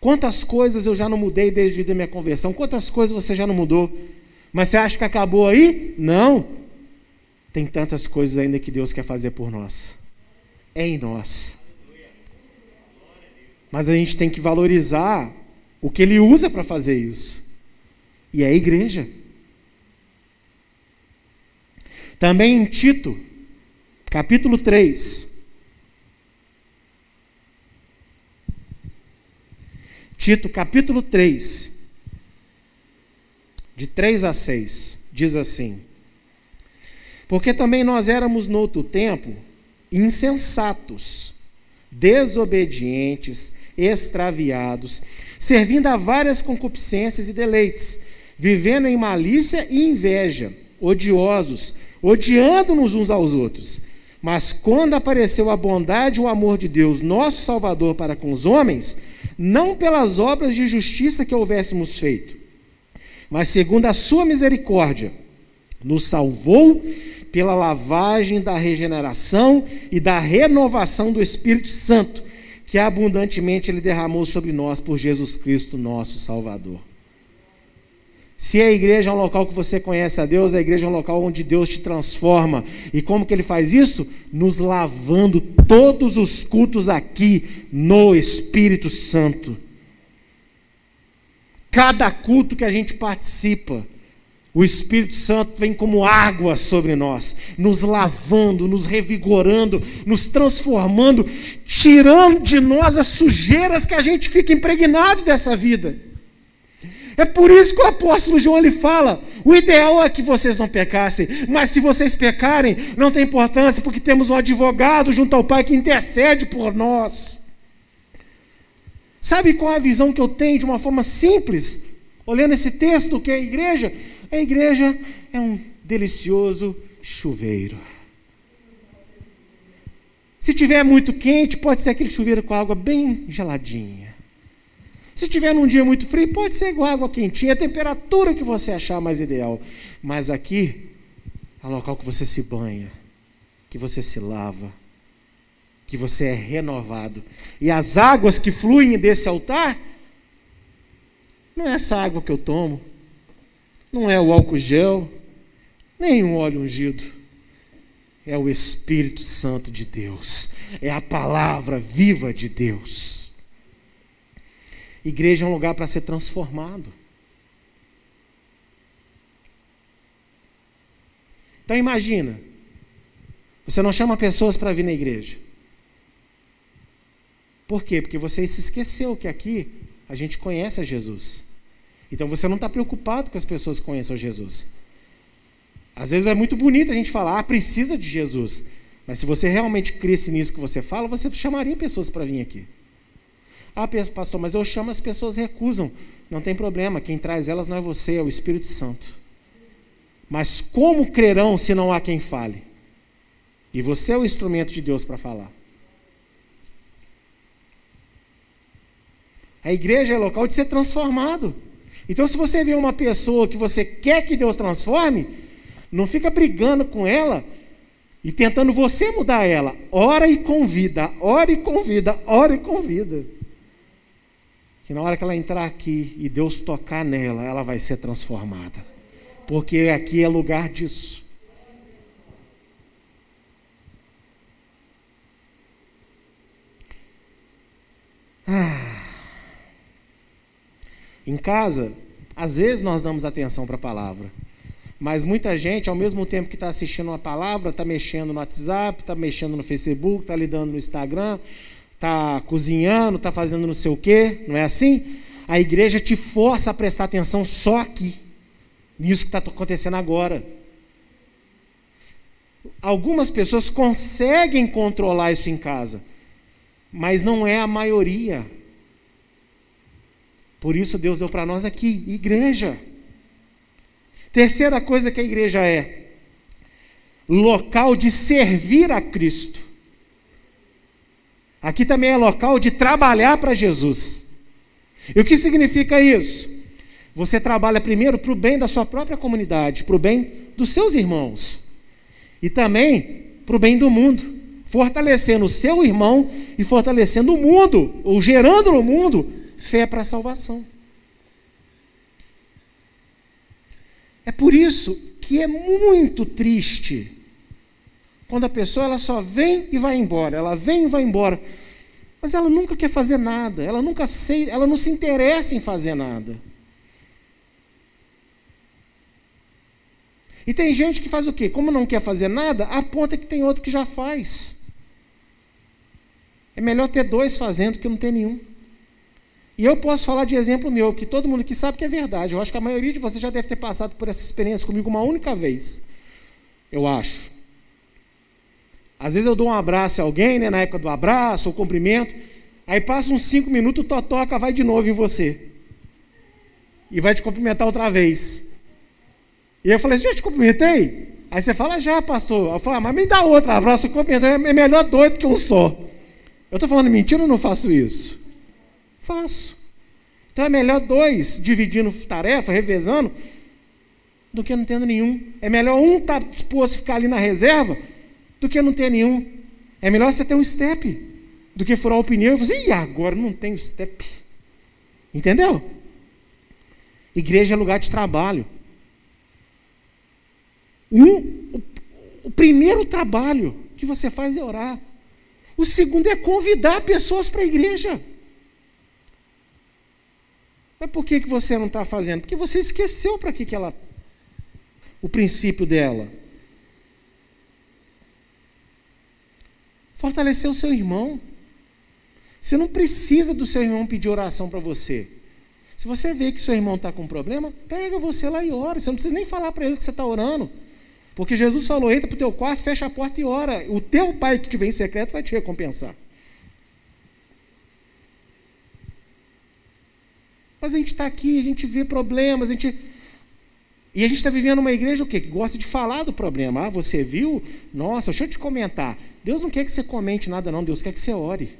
A: Quantas coisas eu já não mudei desde a minha conversão? Quantas coisas você já não mudou? Mas você acha que acabou aí? Não. Tem tantas coisas ainda que Deus quer fazer por nós. É em nós. Mas a gente tem que valorizar o que ele usa para fazer isso. E é a igreja. Também em Tito, capítulo 3. Tito, capítulo 3, de 3 a 6, diz assim: Porque também nós éramos no outro tempo insensatos, desobedientes, extraviados, servindo a várias concupiscências e deleites, vivendo em malícia e inveja, odiosos, odiando-nos uns aos outros. Mas quando apareceu a bondade e o amor de Deus, nosso Salvador, para com os homens, não pelas obras de justiça que houvéssemos feito, mas segundo a sua misericórdia, nos salvou pela lavagem da regeneração e da renovação do Espírito Santo que abundantemente Ele derramou sobre nós por Jesus Cristo, nosso Salvador. Se a igreja é um local que você conhece a Deus, a igreja é um local onde Deus te transforma. E como que ele faz isso? Nos lavando todos os cultos aqui no Espírito Santo. Cada culto que a gente participa, o Espírito Santo vem como água sobre nós, nos lavando, nos revigorando, nos transformando, tirando de nós as sujeiras que a gente fica impregnado dessa vida. É por isso que o apóstolo João ele fala: o ideal é que vocês não pecassem, mas se vocês pecarem, não tem importância, porque temos um advogado junto ao Pai que intercede por nós. Sabe qual a visão que eu tenho de uma forma simples, olhando esse texto que é a igreja? A igreja é um delicioso chuveiro. Se tiver muito quente, pode ser aquele chuveiro com água bem geladinha. Se tiver num dia muito frio, pode ser igual água quentinha, a temperatura que você achar mais ideal. Mas aqui é um local que você se banha, que você se lava, que você é renovado. E as águas que fluem desse altar, não é essa água que eu tomo, não é o álcool gel, nem um óleo ungido. É o Espírito Santo de Deus, é a palavra viva de Deus. Igreja é um lugar para ser transformado. Então imagina, você não chama pessoas para vir na igreja. Por quê? Porque você se esqueceu que aqui a gente conhece a Jesus. Então você não está preocupado com as pessoas conheçam Jesus. Às vezes é muito bonito a gente falar, ah, precisa de Jesus. Mas se você realmente cresce nisso que você fala, você chamaria pessoas para vir aqui. Ah, pastor, mas eu chamo as pessoas recusam. Não tem problema, quem traz elas não é você, é o Espírito Santo. Mas como crerão se não há quem fale? E você é o instrumento de Deus para falar. A igreja é local de ser transformado. Então, se você vê uma pessoa que você quer que Deus transforme, não fica brigando com ela e tentando você mudar ela. Ora e convida, ora e convida, ora e convida que na hora que ela entrar aqui e Deus tocar nela, ela vai ser transformada. Porque aqui é lugar disso. Ah. Em casa, às vezes nós damos atenção para a palavra. Mas muita gente, ao mesmo tempo que está assistindo uma palavra, está mexendo no WhatsApp, está mexendo no Facebook, está lidando no Instagram, está cozinhando, está fazendo não sei o quê, não é assim? A igreja te força a prestar atenção só aqui, nisso que está acontecendo agora. Algumas pessoas conseguem controlar isso em casa, mas não é a maioria. Por isso Deus deu para nós aqui, igreja. Terceira coisa que a igreja é: local de servir a Cristo. Aqui também é local de trabalhar para Jesus. E o que significa isso? Você trabalha primeiro para o bem da sua própria comunidade, para o bem dos seus irmãos. E também para o bem do mundo, fortalecendo o seu irmão e fortalecendo o mundo, ou gerando no mundo fé para a salvação. É por isso que é muito triste quando a pessoa ela só vem e vai embora, ela vem e vai embora, mas ela nunca quer fazer nada, ela nunca sei, ela não se interessa em fazer nada. E tem gente que faz o quê? Como não quer fazer nada, aponta que tem outro que já faz. É melhor ter dois fazendo que não ter nenhum. E eu posso falar de exemplo meu, que todo mundo aqui sabe que é verdade. Eu acho que a maioria de vocês já deve ter passado por essa experiência comigo uma única vez. Eu acho. Às vezes eu dou um abraço a alguém, né, na época do abraço ou cumprimento, aí passa uns cinco minutos, o totoca vai de novo em você. E vai te cumprimentar outra vez. E eu falei, já te cumprimentei? Aí você fala, já, pastor. Eu falo, ah, mas me dá outro abraço, cumprimento. É melhor doido que um só. Eu estou falando mentira ou não faço isso? Faço. Então é melhor dois dividindo tarefa, revezando, do que não tendo nenhum. É melhor um estar tá disposto a ficar ali na reserva do que não ter nenhum. É melhor você ter um step. do que furar o pneu e falar assim, e agora não tem step. Entendeu? Igreja é lugar de trabalho. Um, o, o primeiro trabalho que você faz é orar. O segundo é convidar pessoas para a igreja. Mas por que, que você não está fazendo? Porque você esqueceu para que, que ela. o princípio dela. Fortalecer o seu irmão. Você não precisa do seu irmão pedir oração para você. Se você vê que seu irmão está com problema, pega você lá e ora. Você não precisa nem falar para ele que você está orando. Porque Jesus falou: entra para o teu quarto, fecha a porta e ora. O teu pai que te vem em secreto vai te recompensar. Mas a gente está aqui, a gente vê problemas, a gente. E a gente está vivendo uma igreja o quê? que gosta de falar do problema. Ah, você viu? Nossa, deixa eu te comentar. Deus não quer que você comente nada, não. Deus quer que você ore.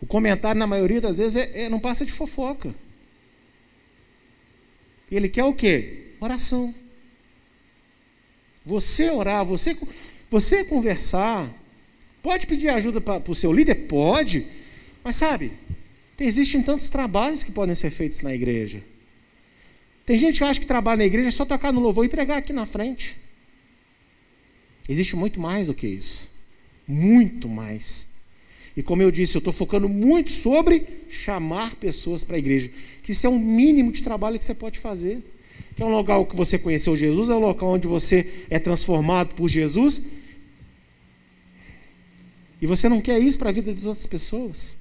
A: O comentário, na maioria das vezes, é, é, não passa de fofoca. Ele quer o quê? Oração. Você orar, você, você conversar. Pode pedir ajuda para o seu líder? Pode. Mas sabe, existem tantos trabalhos que podem ser feitos na igreja. Tem gente que acha que trabalha na igreja é só tocar no louvor e pregar aqui na frente. Existe muito mais do que isso. Muito mais. E como eu disse, eu estou focando muito sobre chamar pessoas para a igreja. Que isso é um mínimo de trabalho que você pode fazer. Que é um local que você conheceu Jesus, é um local onde você é transformado por Jesus. E você não quer isso para a vida das outras pessoas.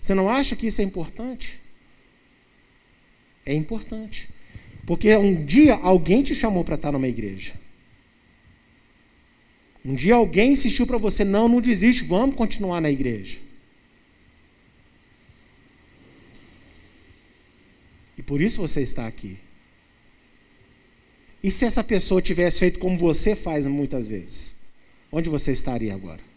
A: Você não acha que isso é importante? É importante. Porque um dia alguém te chamou para estar numa igreja. Um dia alguém insistiu para você, não, não desiste, vamos continuar na igreja. E por isso você está aqui. E se essa pessoa tivesse feito como você faz muitas vezes? Onde você estaria agora?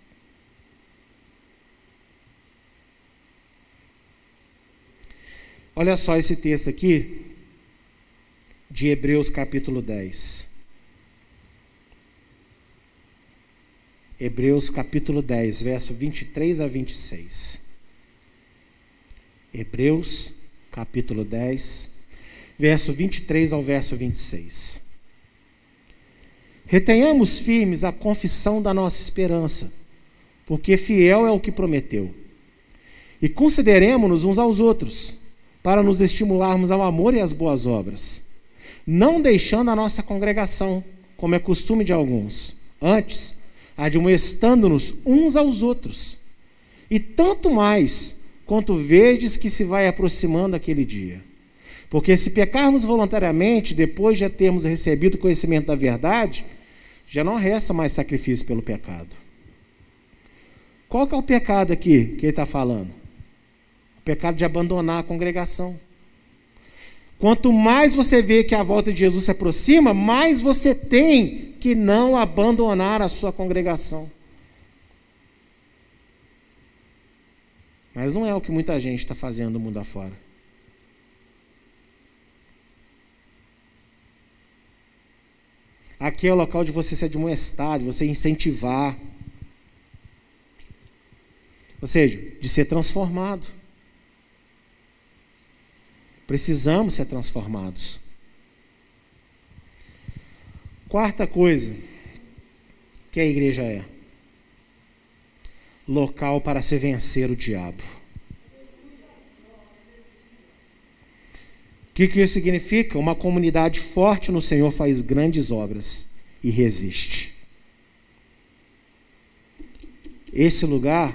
A: Olha só esse texto aqui, de Hebreus capítulo 10. Hebreus capítulo 10, verso 23 a 26. Hebreus capítulo 10, verso 23 ao verso 26. Retenhamos firmes a confissão da nossa esperança, porque fiel é o que prometeu. E consideremos-nos uns aos outros, para nos estimularmos ao amor e às boas obras, não deixando a nossa congregação, como é costume de alguns. Antes, admoestando-nos uns aos outros. E tanto mais quanto vedes que se vai aproximando aquele dia. Porque se pecarmos voluntariamente, depois de termos recebido o conhecimento da verdade, já não resta mais sacrifício pelo pecado. Qual que é o pecado aqui que ele está falando? O pecado de abandonar a congregação. Quanto mais você vê que a volta de Jesus se aproxima, mais você tem que não abandonar a sua congregação. Mas não é o que muita gente está fazendo no mundo afora. Aqui é o local de você se admoestar, de você incentivar. Ou seja, de ser transformado. Precisamos ser transformados. Quarta coisa que a igreja é: local para se vencer o diabo. O que, que isso significa? Uma comunidade forte no Senhor faz grandes obras e resiste. Esse lugar,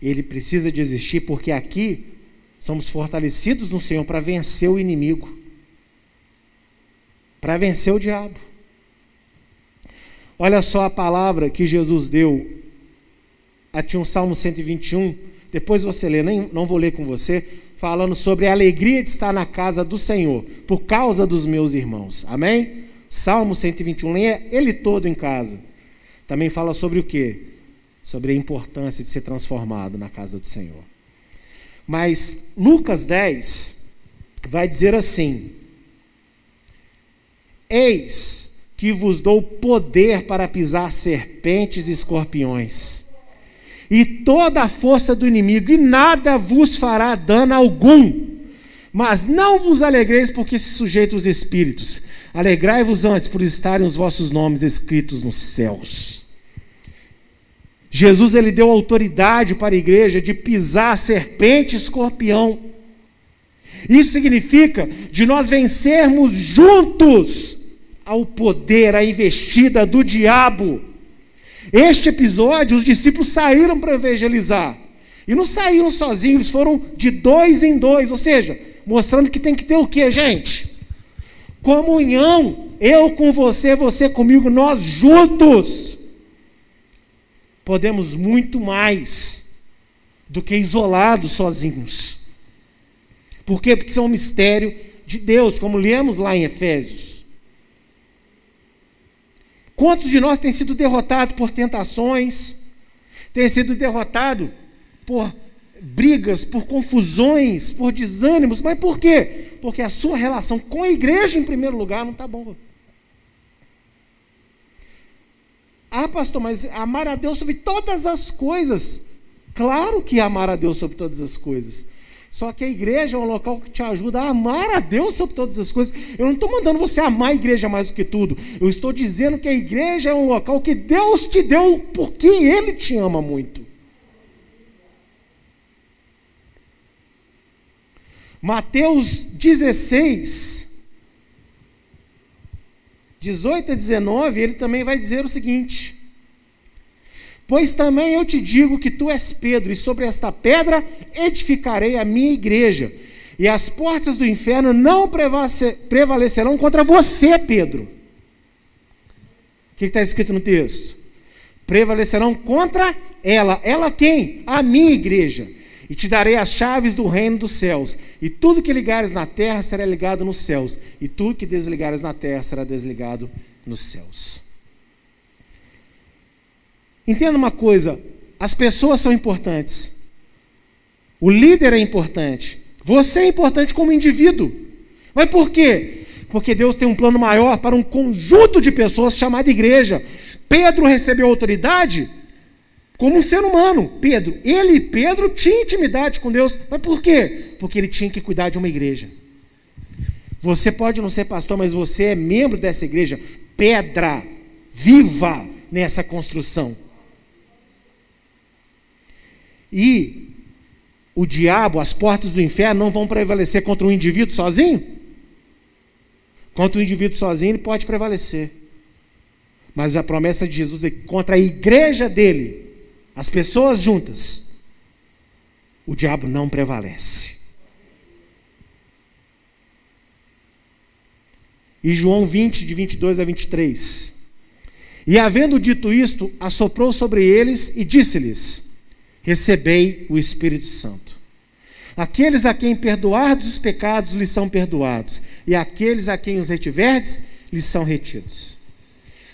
A: ele precisa de existir porque aqui somos fortalecidos no Senhor para vencer o inimigo, para vencer o diabo. Olha só a palavra que Jesus deu. Aqui um Salmo 121. Depois você lê, nem, não vou ler com você, falando sobre a alegria de estar na casa do Senhor, por causa dos meus irmãos. Amém? Salmo 121, leia ele todo em casa. Também fala sobre o quê? Sobre a importância de ser transformado na casa do Senhor. Mas Lucas 10 vai dizer assim: Eis que vos dou poder para pisar serpentes e escorpiões, e toda a força do inimigo, e nada vos fará dano algum. Mas não vos alegreis porque se sujeitam os espíritos. Alegrai-vos antes por estarem os vossos nomes escritos nos céus. Jesus ele deu autoridade para a igreja de pisar serpente e escorpião. Isso significa de nós vencermos juntos ao poder, à investida do diabo. Este episódio, os discípulos saíram para evangelizar. E não saíram sozinhos, eles foram de dois em dois, ou seja, mostrando que tem que ter o que, gente? Comunhão. Eu com você, você comigo, nós juntos. Podemos muito mais do que isolados sozinhos. Por quê? Porque são um mistério de Deus, como lemos lá em Efésios. Quantos de nós têm sido derrotados por tentações, têm sido derrotados por brigas, por confusões, por desânimos, mas por quê? Porque a sua relação com a igreja, em primeiro lugar, não está boa. Ah, pastor, mas amar a Deus sobre todas as coisas. Claro que amar a Deus sobre todas as coisas. Só que a igreja é um local que te ajuda a amar a Deus sobre todas as coisas. Eu não estou mandando você amar a igreja mais do que tudo. Eu estou dizendo que a igreja é um local que Deus te deu porque Ele te ama muito. Mateus 16, 18 a 19, ele também vai dizer o seguinte: Pois também eu te digo que tu és Pedro, e sobre esta pedra edificarei a minha igreja, e as portas do inferno não prevalecerão contra você, Pedro. O que está escrito no texto? Prevalecerão contra ela. Ela quem? A minha igreja. E te darei as chaves do reino dos céus. E tudo que ligares na terra será ligado nos céus. E tudo que desligares na terra será desligado nos céus. Entenda uma coisa: as pessoas são importantes. O líder é importante. Você é importante como indivíduo. Mas por quê? Porque Deus tem um plano maior para um conjunto de pessoas chamado igreja. Pedro recebeu autoridade como um ser humano. Pedro, ele, Pedro, tinha intimidade com Deus. Mas por quê? Porque ele tinha que cuidar de uma igreja. Você pode não ser pastor, mas você é membro dessa igreja. Pedra viva nessa construção. E o diabo, as portas do inferno não vão prevalecer contra um indivíduo sozinho? Contra um indivíduo sozinho ele pode prevalecer. Mas a promessa de Jesus é contra a igreja dele, as pessoas juntas, o diabo não prevalece. E João 20, de 22 a 23. E havendo dito isto, assoprou sobre eles e disse-lhes: recebei o Espírito Santo. Aqueles a quem perdoardes os pecados lhes são perdoados, e aqueles a quem os retiverdes lhes são retidos.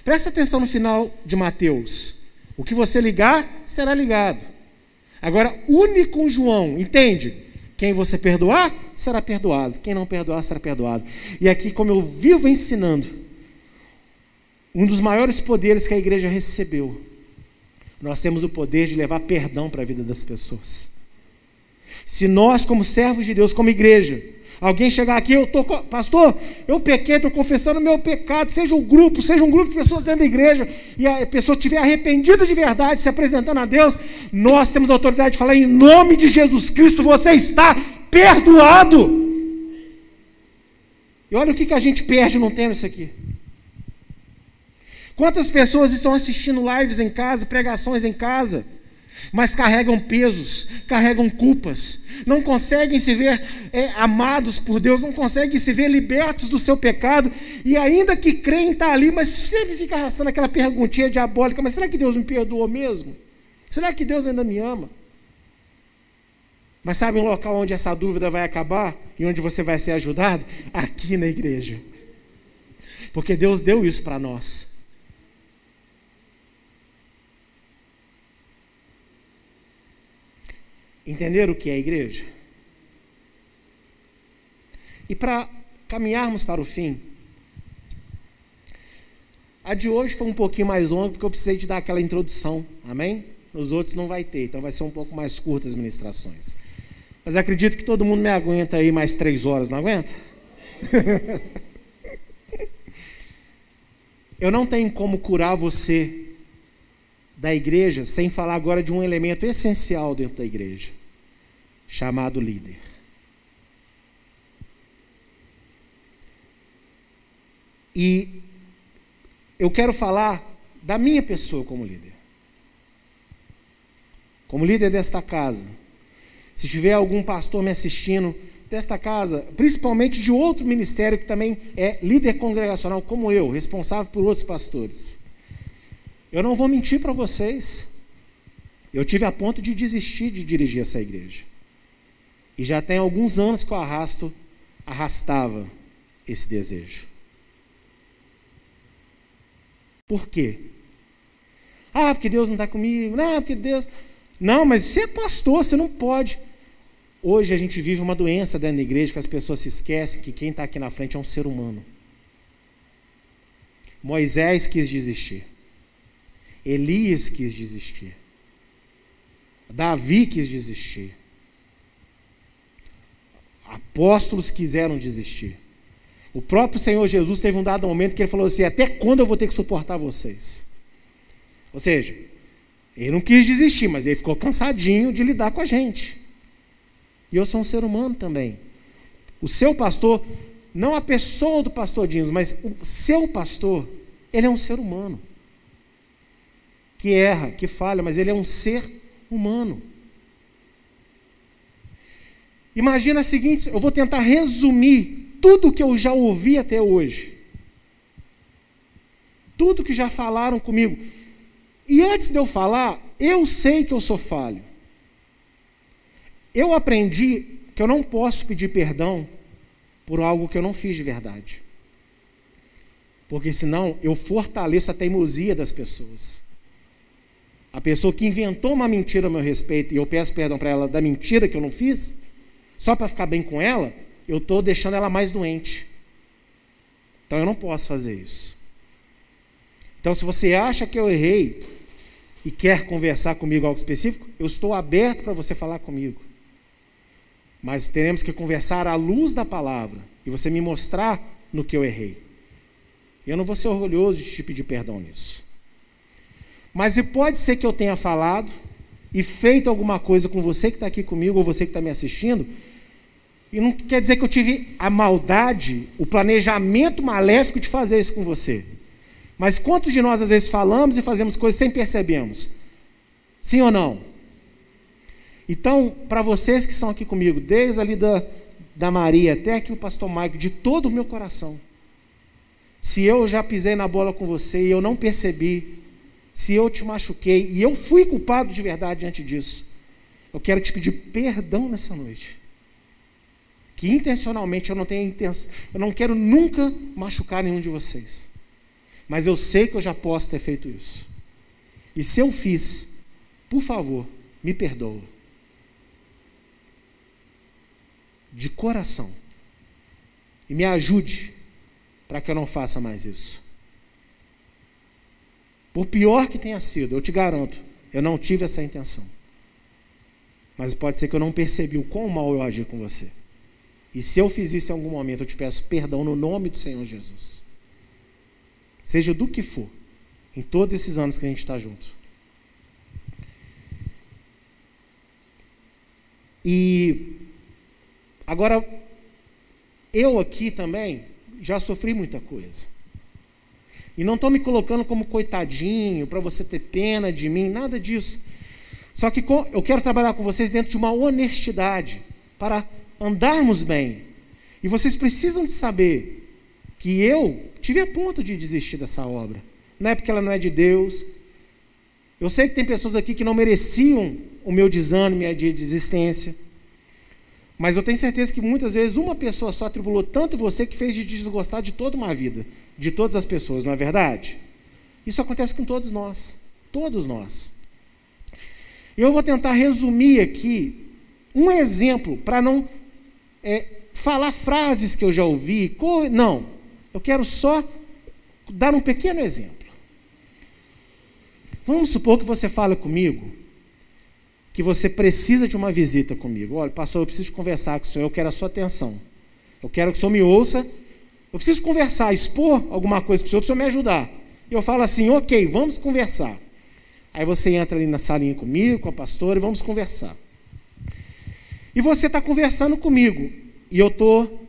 A: Presta atenção no final de Mateus. O que você ligar, será ligado. Agora, une com João, entende? Quem você perdoar, será perdoado. Quem não perdoar, será perdoado. E aqui, como eu vivo ensinando, um dos maiores poderes que a igreja recebeu nós temos o poder de levar perdão para a vida das pessoas. Se nós, como servos de Deus, como igreja, alguém chegar aqui, eu tô, pastor, eu pequei, estou confessando meu pecado, seja um grupo, seja um grupo de pessoas dentro da igreja, e a pessoa estiver arrependida de verdade, se apresentando a Deus, nós temos a autoridade de falar em nome de Jesus Cristo, você está perdoado. E olha o que, que a gente perde não tendo isso aqui. Quantas pessoas estão assistindo lives em casa, pregações em casa, mas carregam pesos, carregam culpas, não conseguem se ver é, amados por Deus, não conseguem se ver libertos do seu pecado, e ainda que creem estar tá ali, mas sempre fica arrastando aquela perguntinha diabólica: mas será que Deus me perdoou mesmo? Será que Deus ainda me ama? Mas sabe um local onde essa dúvida vai acabar e onde você vai ser ajudado? Aqui na igreja. Porque Deus deu isso para nós. Entender o que é a igreja? E para caminharmos para o fim, A de hoje foi um pouquinho mais longa porque eu precisei de dar aquela introdução, amém? Nos outros não vai ter, então vai ser um pouco mais curta as ministrações. Mas acredito que todo mundo me aguenta aí mais três horas, não aguenta? eu não tenho como curar você da igreja sem falar agora de um elemento essencial dentro da igreja, chamado líder. E eu quero falar da minha pessoa como líder. Como líder desta casa. Se tiver algum pastor me assistindo desta casa, principalmente de outro ministério que também é líder congregacional, como eu, responsável por outros pastores. Eu não vou mentir para vocês. Eu tive a ponto de desistir de dirigir essa igreja. E já tem alguns anos que eu arrasto, arrastava esse desejo. Por quê? Ah, porque Deus não está comigo. Não, porque Deus. Não, mas você é pastor, você não pode. Hoje a gente vive uma doença dentro da igreja que as pessoas se esquecem que quem está aqui na frente é um ser humano. Moisés quis desistir. Elias quis desistir. Davi quis desistir. Apóstolos quiseram desistir. O próprio Senhor Jesus teve um dado momento que ele falou assim: Até quando eu vou ter que suportar vocês? Ou seja, ele não quis desistir, mas ele ficou cansadinho de lidar com a gente. E eu sou um ser humano também. O seu pastor, não a pessoa do pastor Dinos, mas o seu pastor, ele é um ser humano. Que erra, que falha, mas ele é um ser humano. Imagina a seguinte, eu vou tentar resumir tudo que eu já ouvi até hoje. Tudo que já falaram comigo. E antes de eu falar, eu sei que eu sou falho. Eu aprendi que eu não posso pedir perdão por algo que eu não fiz de verdade. Porque senão eu fortaleço a teimosia das pessoas. A pessoa que inventou uma mentira a meu respeito e eu peço perdão para ela da mentira que eu não fiz, só para ficar bem com ela, eu estou deixando ela mais doente. Então eu não posso fazer isso. Então, se você acha que eu errei e quer conversar comigo algo específico, eu estou aberto para você falar comigo. Mas teremos que conversar à luz da palavra e você me mostrar no que eu errei. Eu não vou ser orgulhoso de te pedir perdão nisso. Mas e pode ser que eu tenha falado e feito alguma coisa com você que está aqui comigo ou você que está me assistindo e não quer dizer que eu tive a maldade, o planejamento maléfico de fazer isso com você. Mas quantos de nós às vezes falamos e fazemos coisas sem percebermos? Sim ou não? Então, para vocês que estão aqui comigo, desde ali da, da Maria até aqui o pastor Maico, de todo o meu coração, se eu já pisei na bola com você e eu não percebi, se eu te machuquei e eu fui culpado de verdade diante disso, eu quero te pedir perdão nessa noite que intencionalmente eu não tenho intenção, eu não quero nunca machucar nenhum de vocês. Mas eu sei que eu já posso ter feito isso. E se eu fiz, por favor, me perdoa. De coração. E me ajude para que eu não faça mais isso. Por pior que tenha sido, eu te garanto, eu não tive essa intenção. Mas pode ser que eu não percebi o quão mal eu agi com você. E se eu fiz isso em algum momento, eu te peço perdão no nome do Senhor Jesus. Seja do que for, em todos esses anos que a gente está junto. E agora, eu aqui também já sofri muita coisa. E não estou me colocando como coitadinho para você ter pena de mim, nada disso. Só que eu quero trabalhar com vocês dentro de uma honestidade para andarmos bem. E vocês precisam de saber que eu tive a ponto de desistir dessa obra. Não é porque ela não é de Deus. Eu sei que tem pessoas aqui que não mereciam o meu desânimo e a de desistência. Mas eu tenho certeza que muitas vezes uma pessoa só atribulou tanto você que fez de desgostar de toda uma vida, de todas as pessoas, não é verdade? Isso acontece com todos nós. Todos nós. Eu vou tentar resumir aqui um exemplo para não é, falar frases que eu já ouvi. Não. Eu quero só dar um pequeno exemplo. Vamos supor que você fala comigo que você precisa de uma visita comigo. Olha, pastor, eu preciso conversar com o senhor, eu quero a sua atenção. Eu quero que o senhor me ouça. Eu preciso conversar, expor alguma coisa para o senhor, para o senhor me ajudar. E eu falo assim, ok, vamos conversar. Aí você entra ali na salinha comigo, com a pastora, e vamos conversar. E você está conversando comigo, e eu estou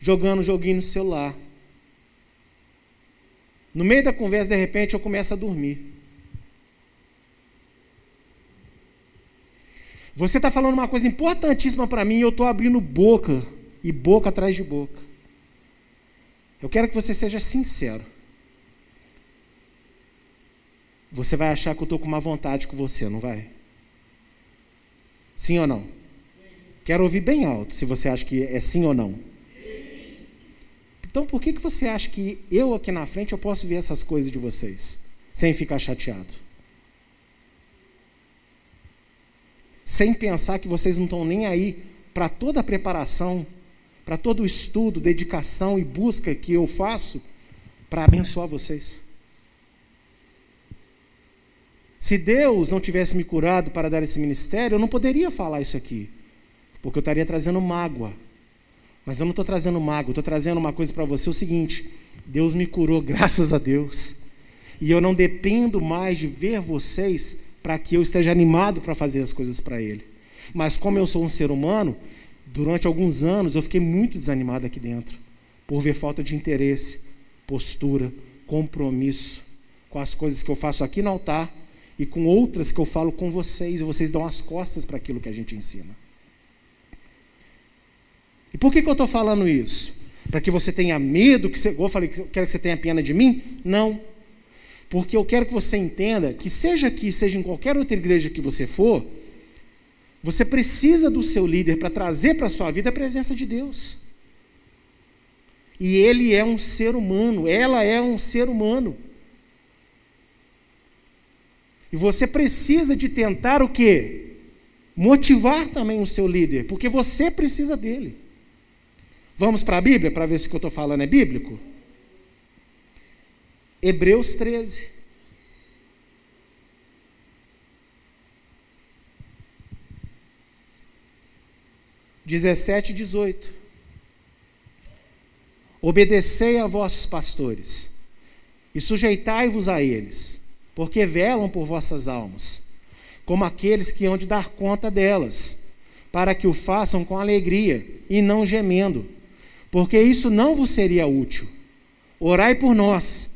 A: jogando joguinho no celular. No meio da conversa, de repente, eu começo a dormir. Você está falando uma coisa importantíssima para mim e eu estou abrindo boca e boca atrás de boca. Eu quero que você seja sincero. Você vai achar que eu estou com uma vontade com você, não vai? Sim ou não? Quero ouvir bem alto se você acha que é sim ou não. Então por que, que você acha que eu aqui na frente eu posso ver essas coisas de vocês sem ficar chateado? sem pensar que vocês não estão nem aí para toda a preparação, para todo o estudo, dedicação e busca que eu faço para abençoar vocês. Se Deus não tivesse me curado para dar esse ministério, eu não poderia falar isso aqui, porque eu estaria trazendo mágoa. Mas eu não estou trazendo mágoa, estou trazendo uma coisa para você: o seguinte, Deus me curou, graças a Deus, e eu não dependo mais de ver vocês para que eu esteja animado para fazer as coisas para Ele. Mas como eu sou um ser humano, durante alguns anos eu fiquei muito desanimado aqui dentro, por ver falta de interesse, postura, compromisso com as coisas que eu faço aqui no altar e com outras que eu falo com vocês, e vocês dão as costas para aquilo que a gente ensina. E por que, que eu estou falando isso? Para que você tenha medo, que você, eu falei, quero que você tenha pena de mim? Não. Porque eu quero que você entenda que, seja aqui, seja em qualquer outra igreja que você for, você precisa do seu líder para trazer para a sua vida a presença de Deus. E ele é um ser humano, ela é um ser humano. E você precisa de tentar o quê? Motivar também o seu líder, porque você precisa dele. Vamos para a Bíblia para ver se o que eu estou falando é bíblico? Hebreus 13. Dezessete e dezoito. Obedecei a vossos pastores e sujeitai-vos a eles, porque velam por vossas almas, como aqueles que hão de dar conta delas, para que o façam com alegria e não gemendo, porque isso não vos seria útil. Orai por nós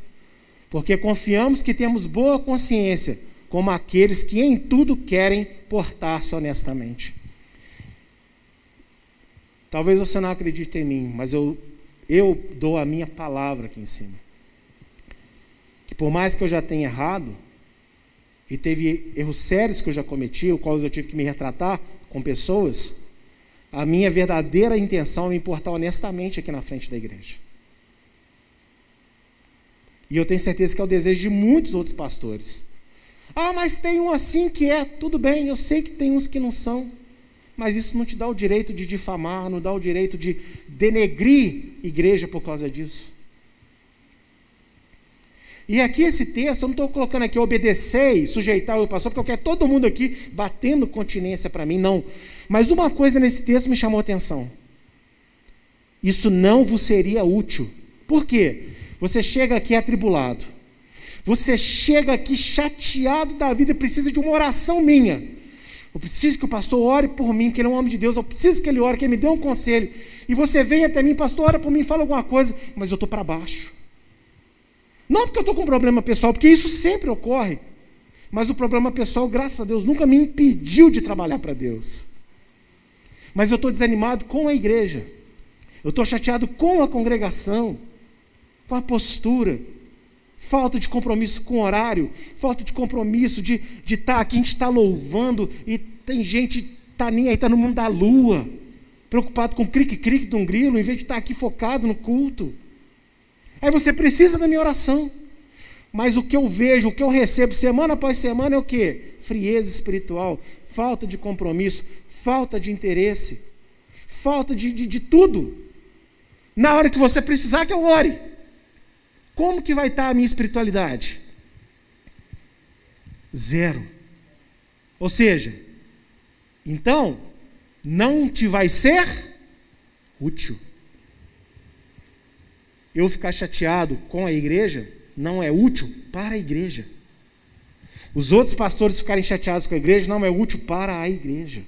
A: porque confiamos que temos boa consciência, como aqueles que em tudo querem portar-se honestamente. Talvez você não acredite em mim, mas eu, eu dou a minha palavra aqui em cima. Que por mais que eu já tenha errado, e teve erros sérios que eu já cometi, o qual eu tive que me retratar com pessoas, a minha verdadeira intenção é me importar honestamente aqui na frente da igreja. E eu tenho certeza que é o desejo de muitos outros pastores. Ah, mas tem um assim que é, tudo bem, eu sei que tem uns que não são, mas isso não te dá o direito de difamar, não dá o direito de denegrir igreja por causa disso. E aqui esse texto, eu não estou colocando aqui obedecer e sujeitar o pastor, porque eu quero todo mundo aqui batendo continência para mim, não. Mas uma coisa nesse texto me chamou a atenção. Isso não vos seria útil. Por quê? Você chega aqui atribulado. Você chega aqui chateado da vida e precisa de uma oração minha. Eu preciso que o pastor ore por mim, porque ele é um homem de Deus. Eu preciso que ele ore, que ele me dê um conselho. E você vem até mim, pastor, ora por mim, fala alguma coisa, mas eu estou para baixo. Não porque eu estou com um problema pessoal, porque isso sempre ocorre. Mas o problema pessoal, graças a Deus, nunca me impediu de trabalhar para Deus. Mas eu estou desanimado com a igreja. Eu estou chateado com a congregação com a postura, falta de compromisso com o horário, falta de compromisso de estar de tá aqui, a gente está louvando e tem gente tá nem aí, está no mundo da lua, preocupado com o crique-crique de um grilo, em vez de estar tá aqui focado no culto. Aí você precisa da minha oração. Mas o que eu vejo, o que eu recebo semana após semana é o quê? Frieza espiritual, falta de compromisso, falta de interesse, falta de, de, de tudo. Na hora que você precisar, que eu ore. Como que vai estar a minha espiritualidade? Zero. Ou seja, então, não te vai ser útil. Eu ficar chateado com a igreja não é útil para a igreja. Os outros pastores ficarem chateados com a igreja não é útil para a igreja.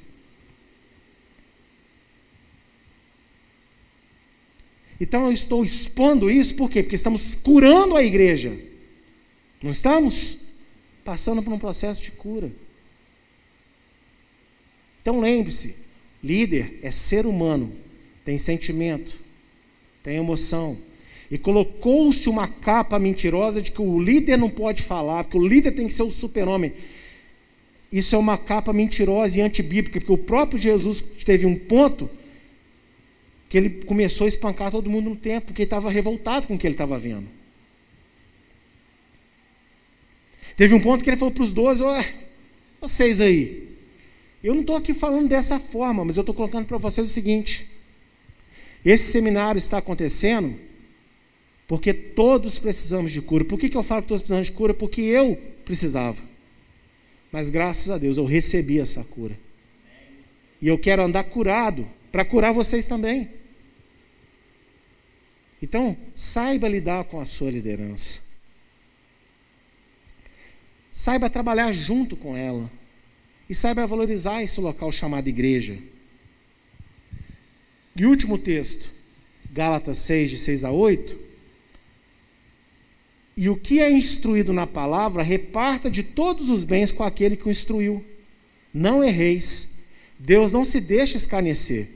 A: Então eu estou expondo isso por quê? Porque estamos curando a igreja. Não estamos? Passando por um processo de cura. Então lembre-se: líder é ser humano, tem sentimento, tem emoção. E colocou-se uma capa mentirosa de que o líder não pode falar, que o líder tem que ser o super-homem. Isso é uma capa mentirosa e antibíblica, porque o próprio Jesus teve um ponto que ele começou a espancar todo mundo no tempo, porque estava revoltado com o que ele estava vendo. Teve um ponto que ele falou para os doze: oh, vocês aí, eu não estou aqui falando dessa forma, mas eu estou colocando para vocês o seguinte: esse seminário está acontecendo porque todos precisamos de cura. Por que, que eu falo que todos precisamos de cura? Porque eu precisava. Mas graças a Deus eu recebi essa cura. E eu quero andar curado para curar vocês também. Então, saiba lidar com a sua liderança. Saiba trabalhar junto com ela. E saiba valorizar esse local chamado igreja. E último texto, Gálatas 6, de 6 a 8. E o que é instruído na palavra, reparta de todos os bens com aquele que o instruiu. Não erreis. Deus não se deixa escarnecer.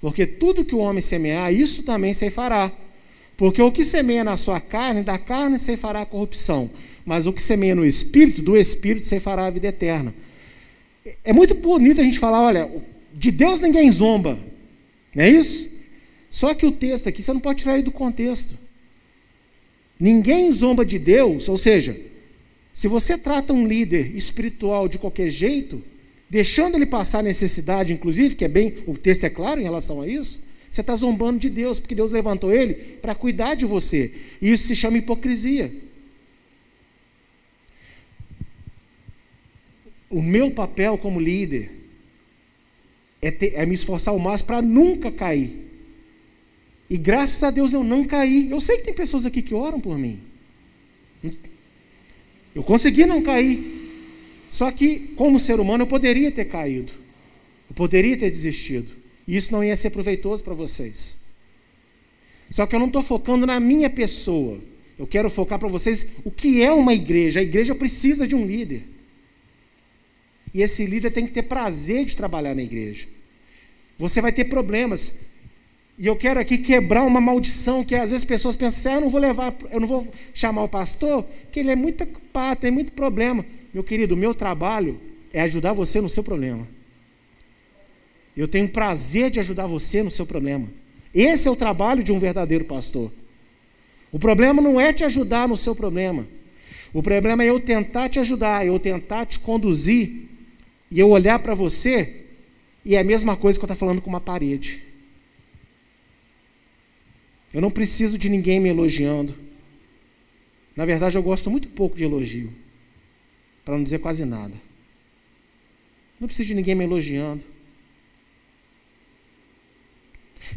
A: Porque tudo que o homem semear, isso também se fará. Porque o que semeia na sua carne, da carne se fará a corrupção. Mas o que semeia no espírito, do espírito se fará a vida eterna. É muito bonito a gente falar, olha, de Deus ninguém zomba. Não é isso? Só que o texto aqui, você não pode tirar ele do contexto. Ninguém zomba de Deus, ou seja, se você trata um líder espiritual de qualquer jeito, deixando ele passar necessidade, inclusive, que é bem, o texto é claro em relação a isso, você está zombando de Deus, porque Deus levantou ele para cuidar de você. E isso se chama hipocrisia. O meu papel como líder é, ter, é me esforçar ao máximo para nunca cair. E graças a Deus eu não caí. Eu sei que tem pessoas aqui que oram por mim. Eu consegui não cair. Só que, como ser humano, eu poderia ter caído. Eu poderia ter desistido. E isso não ia ser proveitoso para vocês. Só que eu não estou focando na minha pessoa. Eu quero focar para vocês o que é uma igreja. A igreja precisa de um líder. E esse líder tem que ter prazer de trabalhar na igreja. Você vai ter problemas. E eu quero aqui quebrar uma maldição que às vezes pessoas pensam assim, ah, eu não vou levar, eu não vou chamar o pastor, que ele é muito ocupado, tem muito problema. Meu querido, o meu trabalho é ajudar você no seu problema. Eu tenho prazer de ajudar você no seu problema. Esse é o trabalho de um verdadeiro pastor. O problema não é te ajudar no seu problema. O problema é eu tentar te ajudar, eu tentar te conduzir e eu olhar para você e é a mesma coisa que eu estou falando com uma parede. Eu não preciso de ninguém me elogiando. Na verdade, eu gosto muito pouco de elogio, para não dizer quase nada. Não preciso de ninguém me elogiando.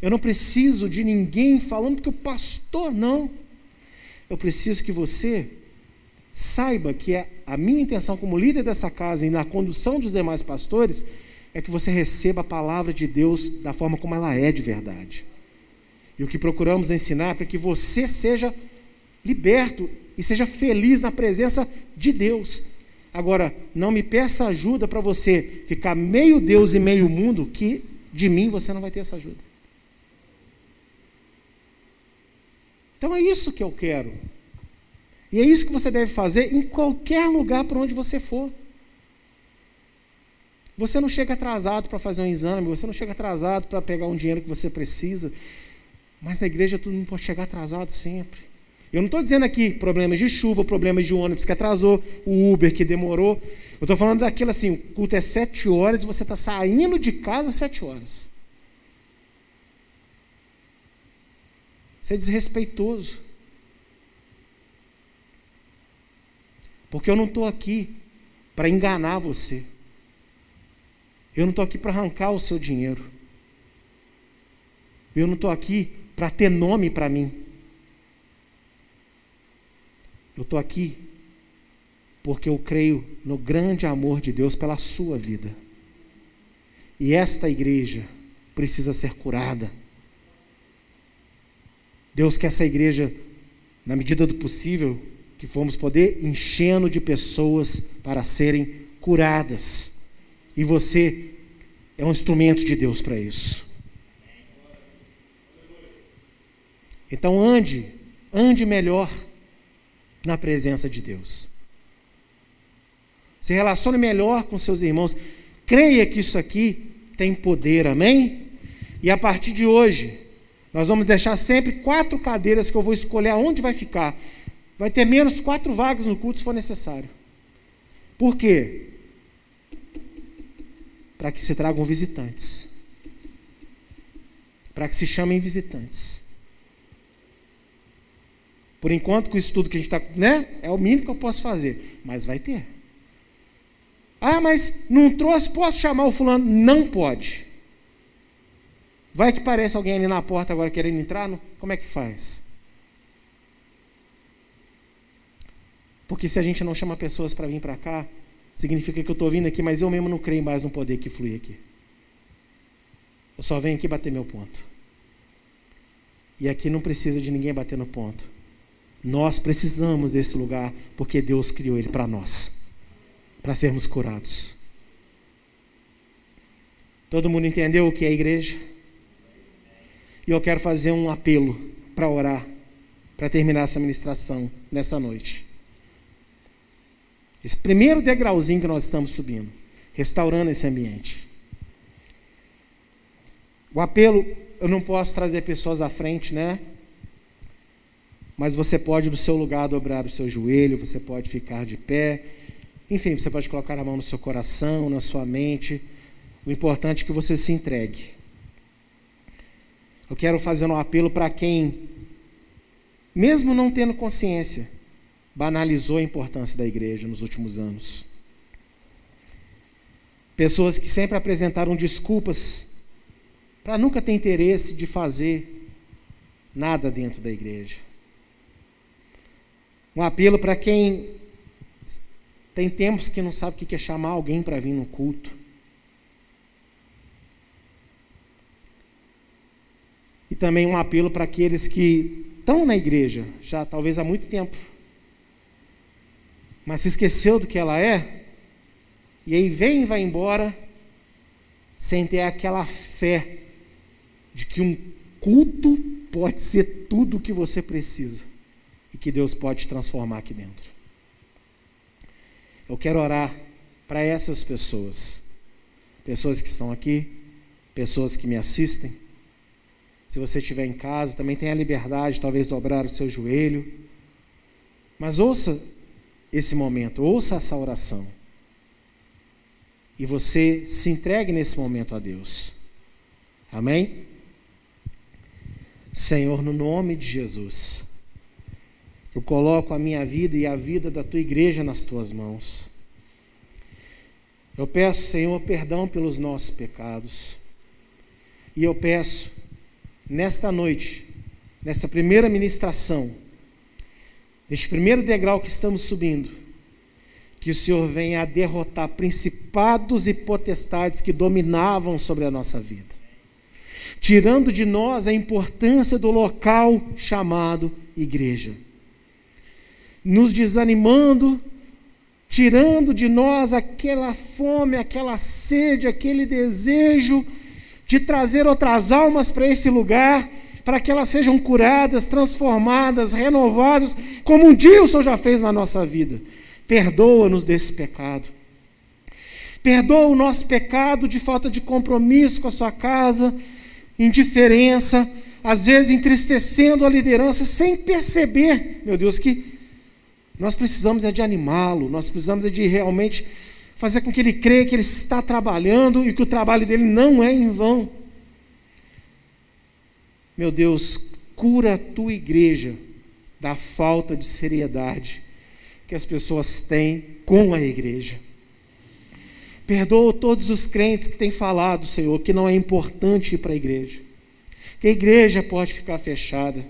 A: Eu não preciso de ninguém falando que o pastor não. Eu preciso que você saiba que a, a minha intenção como líder dessa casa e na condução dos demais pastores é que você receba a palavra de Deus da forma como ela é de verdade. E o que procuramos ensinar é para que você seja liberto e seja feliz na presença de Deus. Agora, não me peça ajuda para você ficar meio Deus e meio mundo, que de mim você não vai ter essa ajuda. Então é isso que eu quero. E é isso que você deve fazer em qualquer lugar para onde você for. Você não chega atrasado para fazer um exame, você não chega atrasado para pegar um dinheiro que você precisa. Mas na igreja todo mundo pode chegar atrasado sempre. Eu não estou dizendo aqui problemas de chuva, problemas de ônibus que atrasou, o Uber que demorou. Eu estou falando daquilo assim: o culto é sete horas e você está saindo de casa às sete horas. Isso é desrespeitoso. Porque eu não estou aqui para enganar você. Eu não estou aqui para arrancar o seu dinheiro. Eu não estou aqui para ter nome para mim. Eu estou aqui porque eu creio no grande amor de Deus pela sua vida. E esta igreja precisa ser curada. Deus quer essa igreja, na medida do possível, que formos poder enchendo de pessoas para serem curadas. E você é um instrumento de Deus para isso. Então ande, ande melhor na presença de Deus. Se relacione melhor com seus irmãos. Creia que isso aqui tem poder, amém? E a partir de hoje, nós vamos deixar sempre quatro cadeiras que eu vou escolher aonde vai ficar. Vai ter menos quatro vagas no culto se for necessário. Por quê? Para que se tragam visitantes. Para que se chamem visitantes. Por enquanto, com isso tudo que a gente está. Né? É o mínimo que eu posso fazer. Mas vai ter. Ah, mas não trouxe, posso chamar o fulano? Não pode. Vai que parece alguém ali na porta agora querendo entrar, não? como é que faz? Porque se a gente não chama pessoas para vir para cá, significa que eu estou vindo aqui, mas eu mesmo não creio mais no poder que flui aqui. Eu só venho aqui bater meu ponto. E aqui não precisa de ninguém bater no ponto. Nós precisamos desse lugar porque Deus criou ele para nós, para sermos curados. Todo mundo entendeu o que é igreja? E eu quero fazer um apelo para orar, para terminar essa ministração nessa noite. Esse primeiro degrauzinho que nós estamos subindo, restaurando esse ambiente. O apelo, eu não posso trazer pessoas à frente, né? Mas você pode, do seu lugar, dobrar o seu joelho, você pode ficar de pé. Enfim, você pode colocar a mão no seu coração, na sua mente. O importante é que você se entregue. Eu quero fazer um apelo para quem, mesmo não tendo consciência, banalizou a importância da igreja nos últimos anos. Pessoas que sempre apresentaram desculpas para nunca ter interesse de fazer nada dentro da igreja. Um apelo para quem tem tempos que não sabe o que é chamar alguém para vir no culto. E também um apelo para aqueles que estão na igreja, já talvez há muito tempo, mas se esqueceu do que ela é, e aí vem e vai embora, sem ter aquela fé de que um culto pode ser tudo o que você precisa e que Deus pode transformar aqui dentro. Eu quero orar para essas pessoas, pessoas que estão aqui, pessoas que me assistem se você estiver em casa, também tem a liberdade, talvez, dobrar o seu joelho. Mas ouça esse momento, ouça essa oração. E você se entregue nesse momento a Deus. Amém? Senhor, no nome de Jesus, eu coloco a minha vida e a vida da tua igreja nas tuas mãos. Eu peço, Senhor, perdão pelos nossos pecados. E eu peço nesta noite, nesta primeira ministração, neste primeiro degrau que estamos subindo, que o Senhor venha a derrotar principados e potestades que dominavam sobre a nossa vida, tirando de nós a importância do local chamado igreja, nos desanimando, tirando de nós aquela fome, aquela sede, aquele desejo de trazer outras almas para esse lugar, para que elas sejam curadas, transformadas, renovadas, como um dia o Senhor já fez na nossa vida. Perdoa-nos desse pecado. Perdoa o nosso pecado de falta de compromisso com a sua casa, indiferença, às vezes entristecendo a liderança sem perceber, meu Deus, que nós precisamos é de animá-lo, nós precisamos é de realmente fazer com que ele creia que ele está trabalhando e que o trabalho dele não é em vão. Meu Deus, cura a tua igreja da falta de seriedade que as pessoas têm com a igreja. Perdoa todos os crentes que têm falado, Senhor, que não é importante ir para a igreja. Que a igreja pode ficar fechada.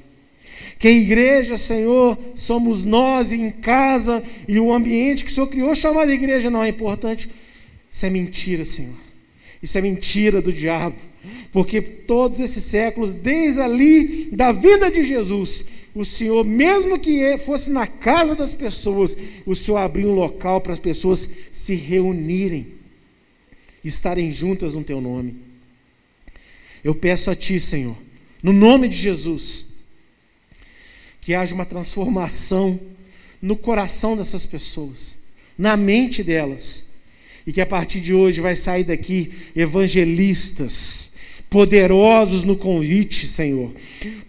A: Que a igreja, Senhor, somos nós em casa e o ambiente que o Senhor criou chamado igreja não é importante. Isso é mentira, Senhor. Isso é mentira do diabo. Porque todos esses séculos, desde ali da vida de Jesus, o Senhor, mesmo que fosse na casa das pessoas, o Senhor abriu um local para as pessoas se reunirem, estarem juntas no teu nome. Eu peço a Ti, Senhor, no nome de Jesus, que haja uma transformação no coração dessas pessoas, na mente delas, e que a partir de hoje vai sair daqui evangelistas, poderosos no convite, Senhor.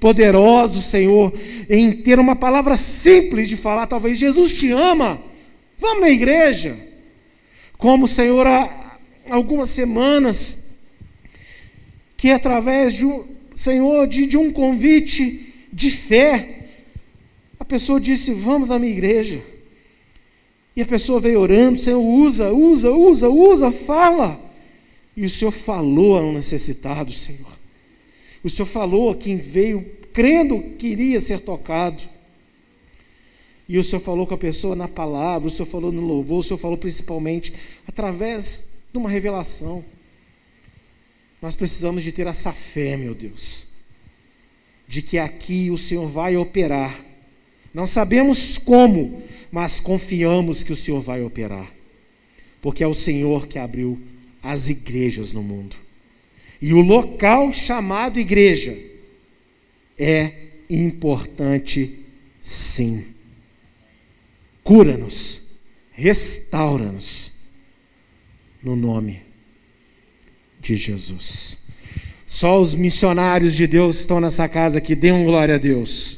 A: Poderosos, Senhor, em ter uma palavra simples de falar, talvez Jesus te ama. Vamos na igreja. Como, Senhor, há algumas semanas que através de um, Senhor, de, de um convite de fé, pessoa disse: "Vamos na minha igreja". E a pessoa veio orando, Senhor, usa, usa, usa, usa, fala. E o Senhor falou ao necessitado, Senhor. O Senhor falou a quem veio crendo que iria ser tocado. E o Senhor falou com a pessoa na palavra, o Senhor falou no louvor, o Senhor falou principalmente através de uma revelação. Nós precisamos de ter essa fé, meu Deus, de que aqui o Senhor vai operar. Não sabemos como, mas confiamos que o Senhor vai operar, porque é o Senhor que abriu as igrejas no mundo. E o local chamado igreja é importante, sim. Cura-nos, restaura-nos, no nome de Jesus. Só os missionários de Deus estão nessa casa aqui, dêem glória a Deus.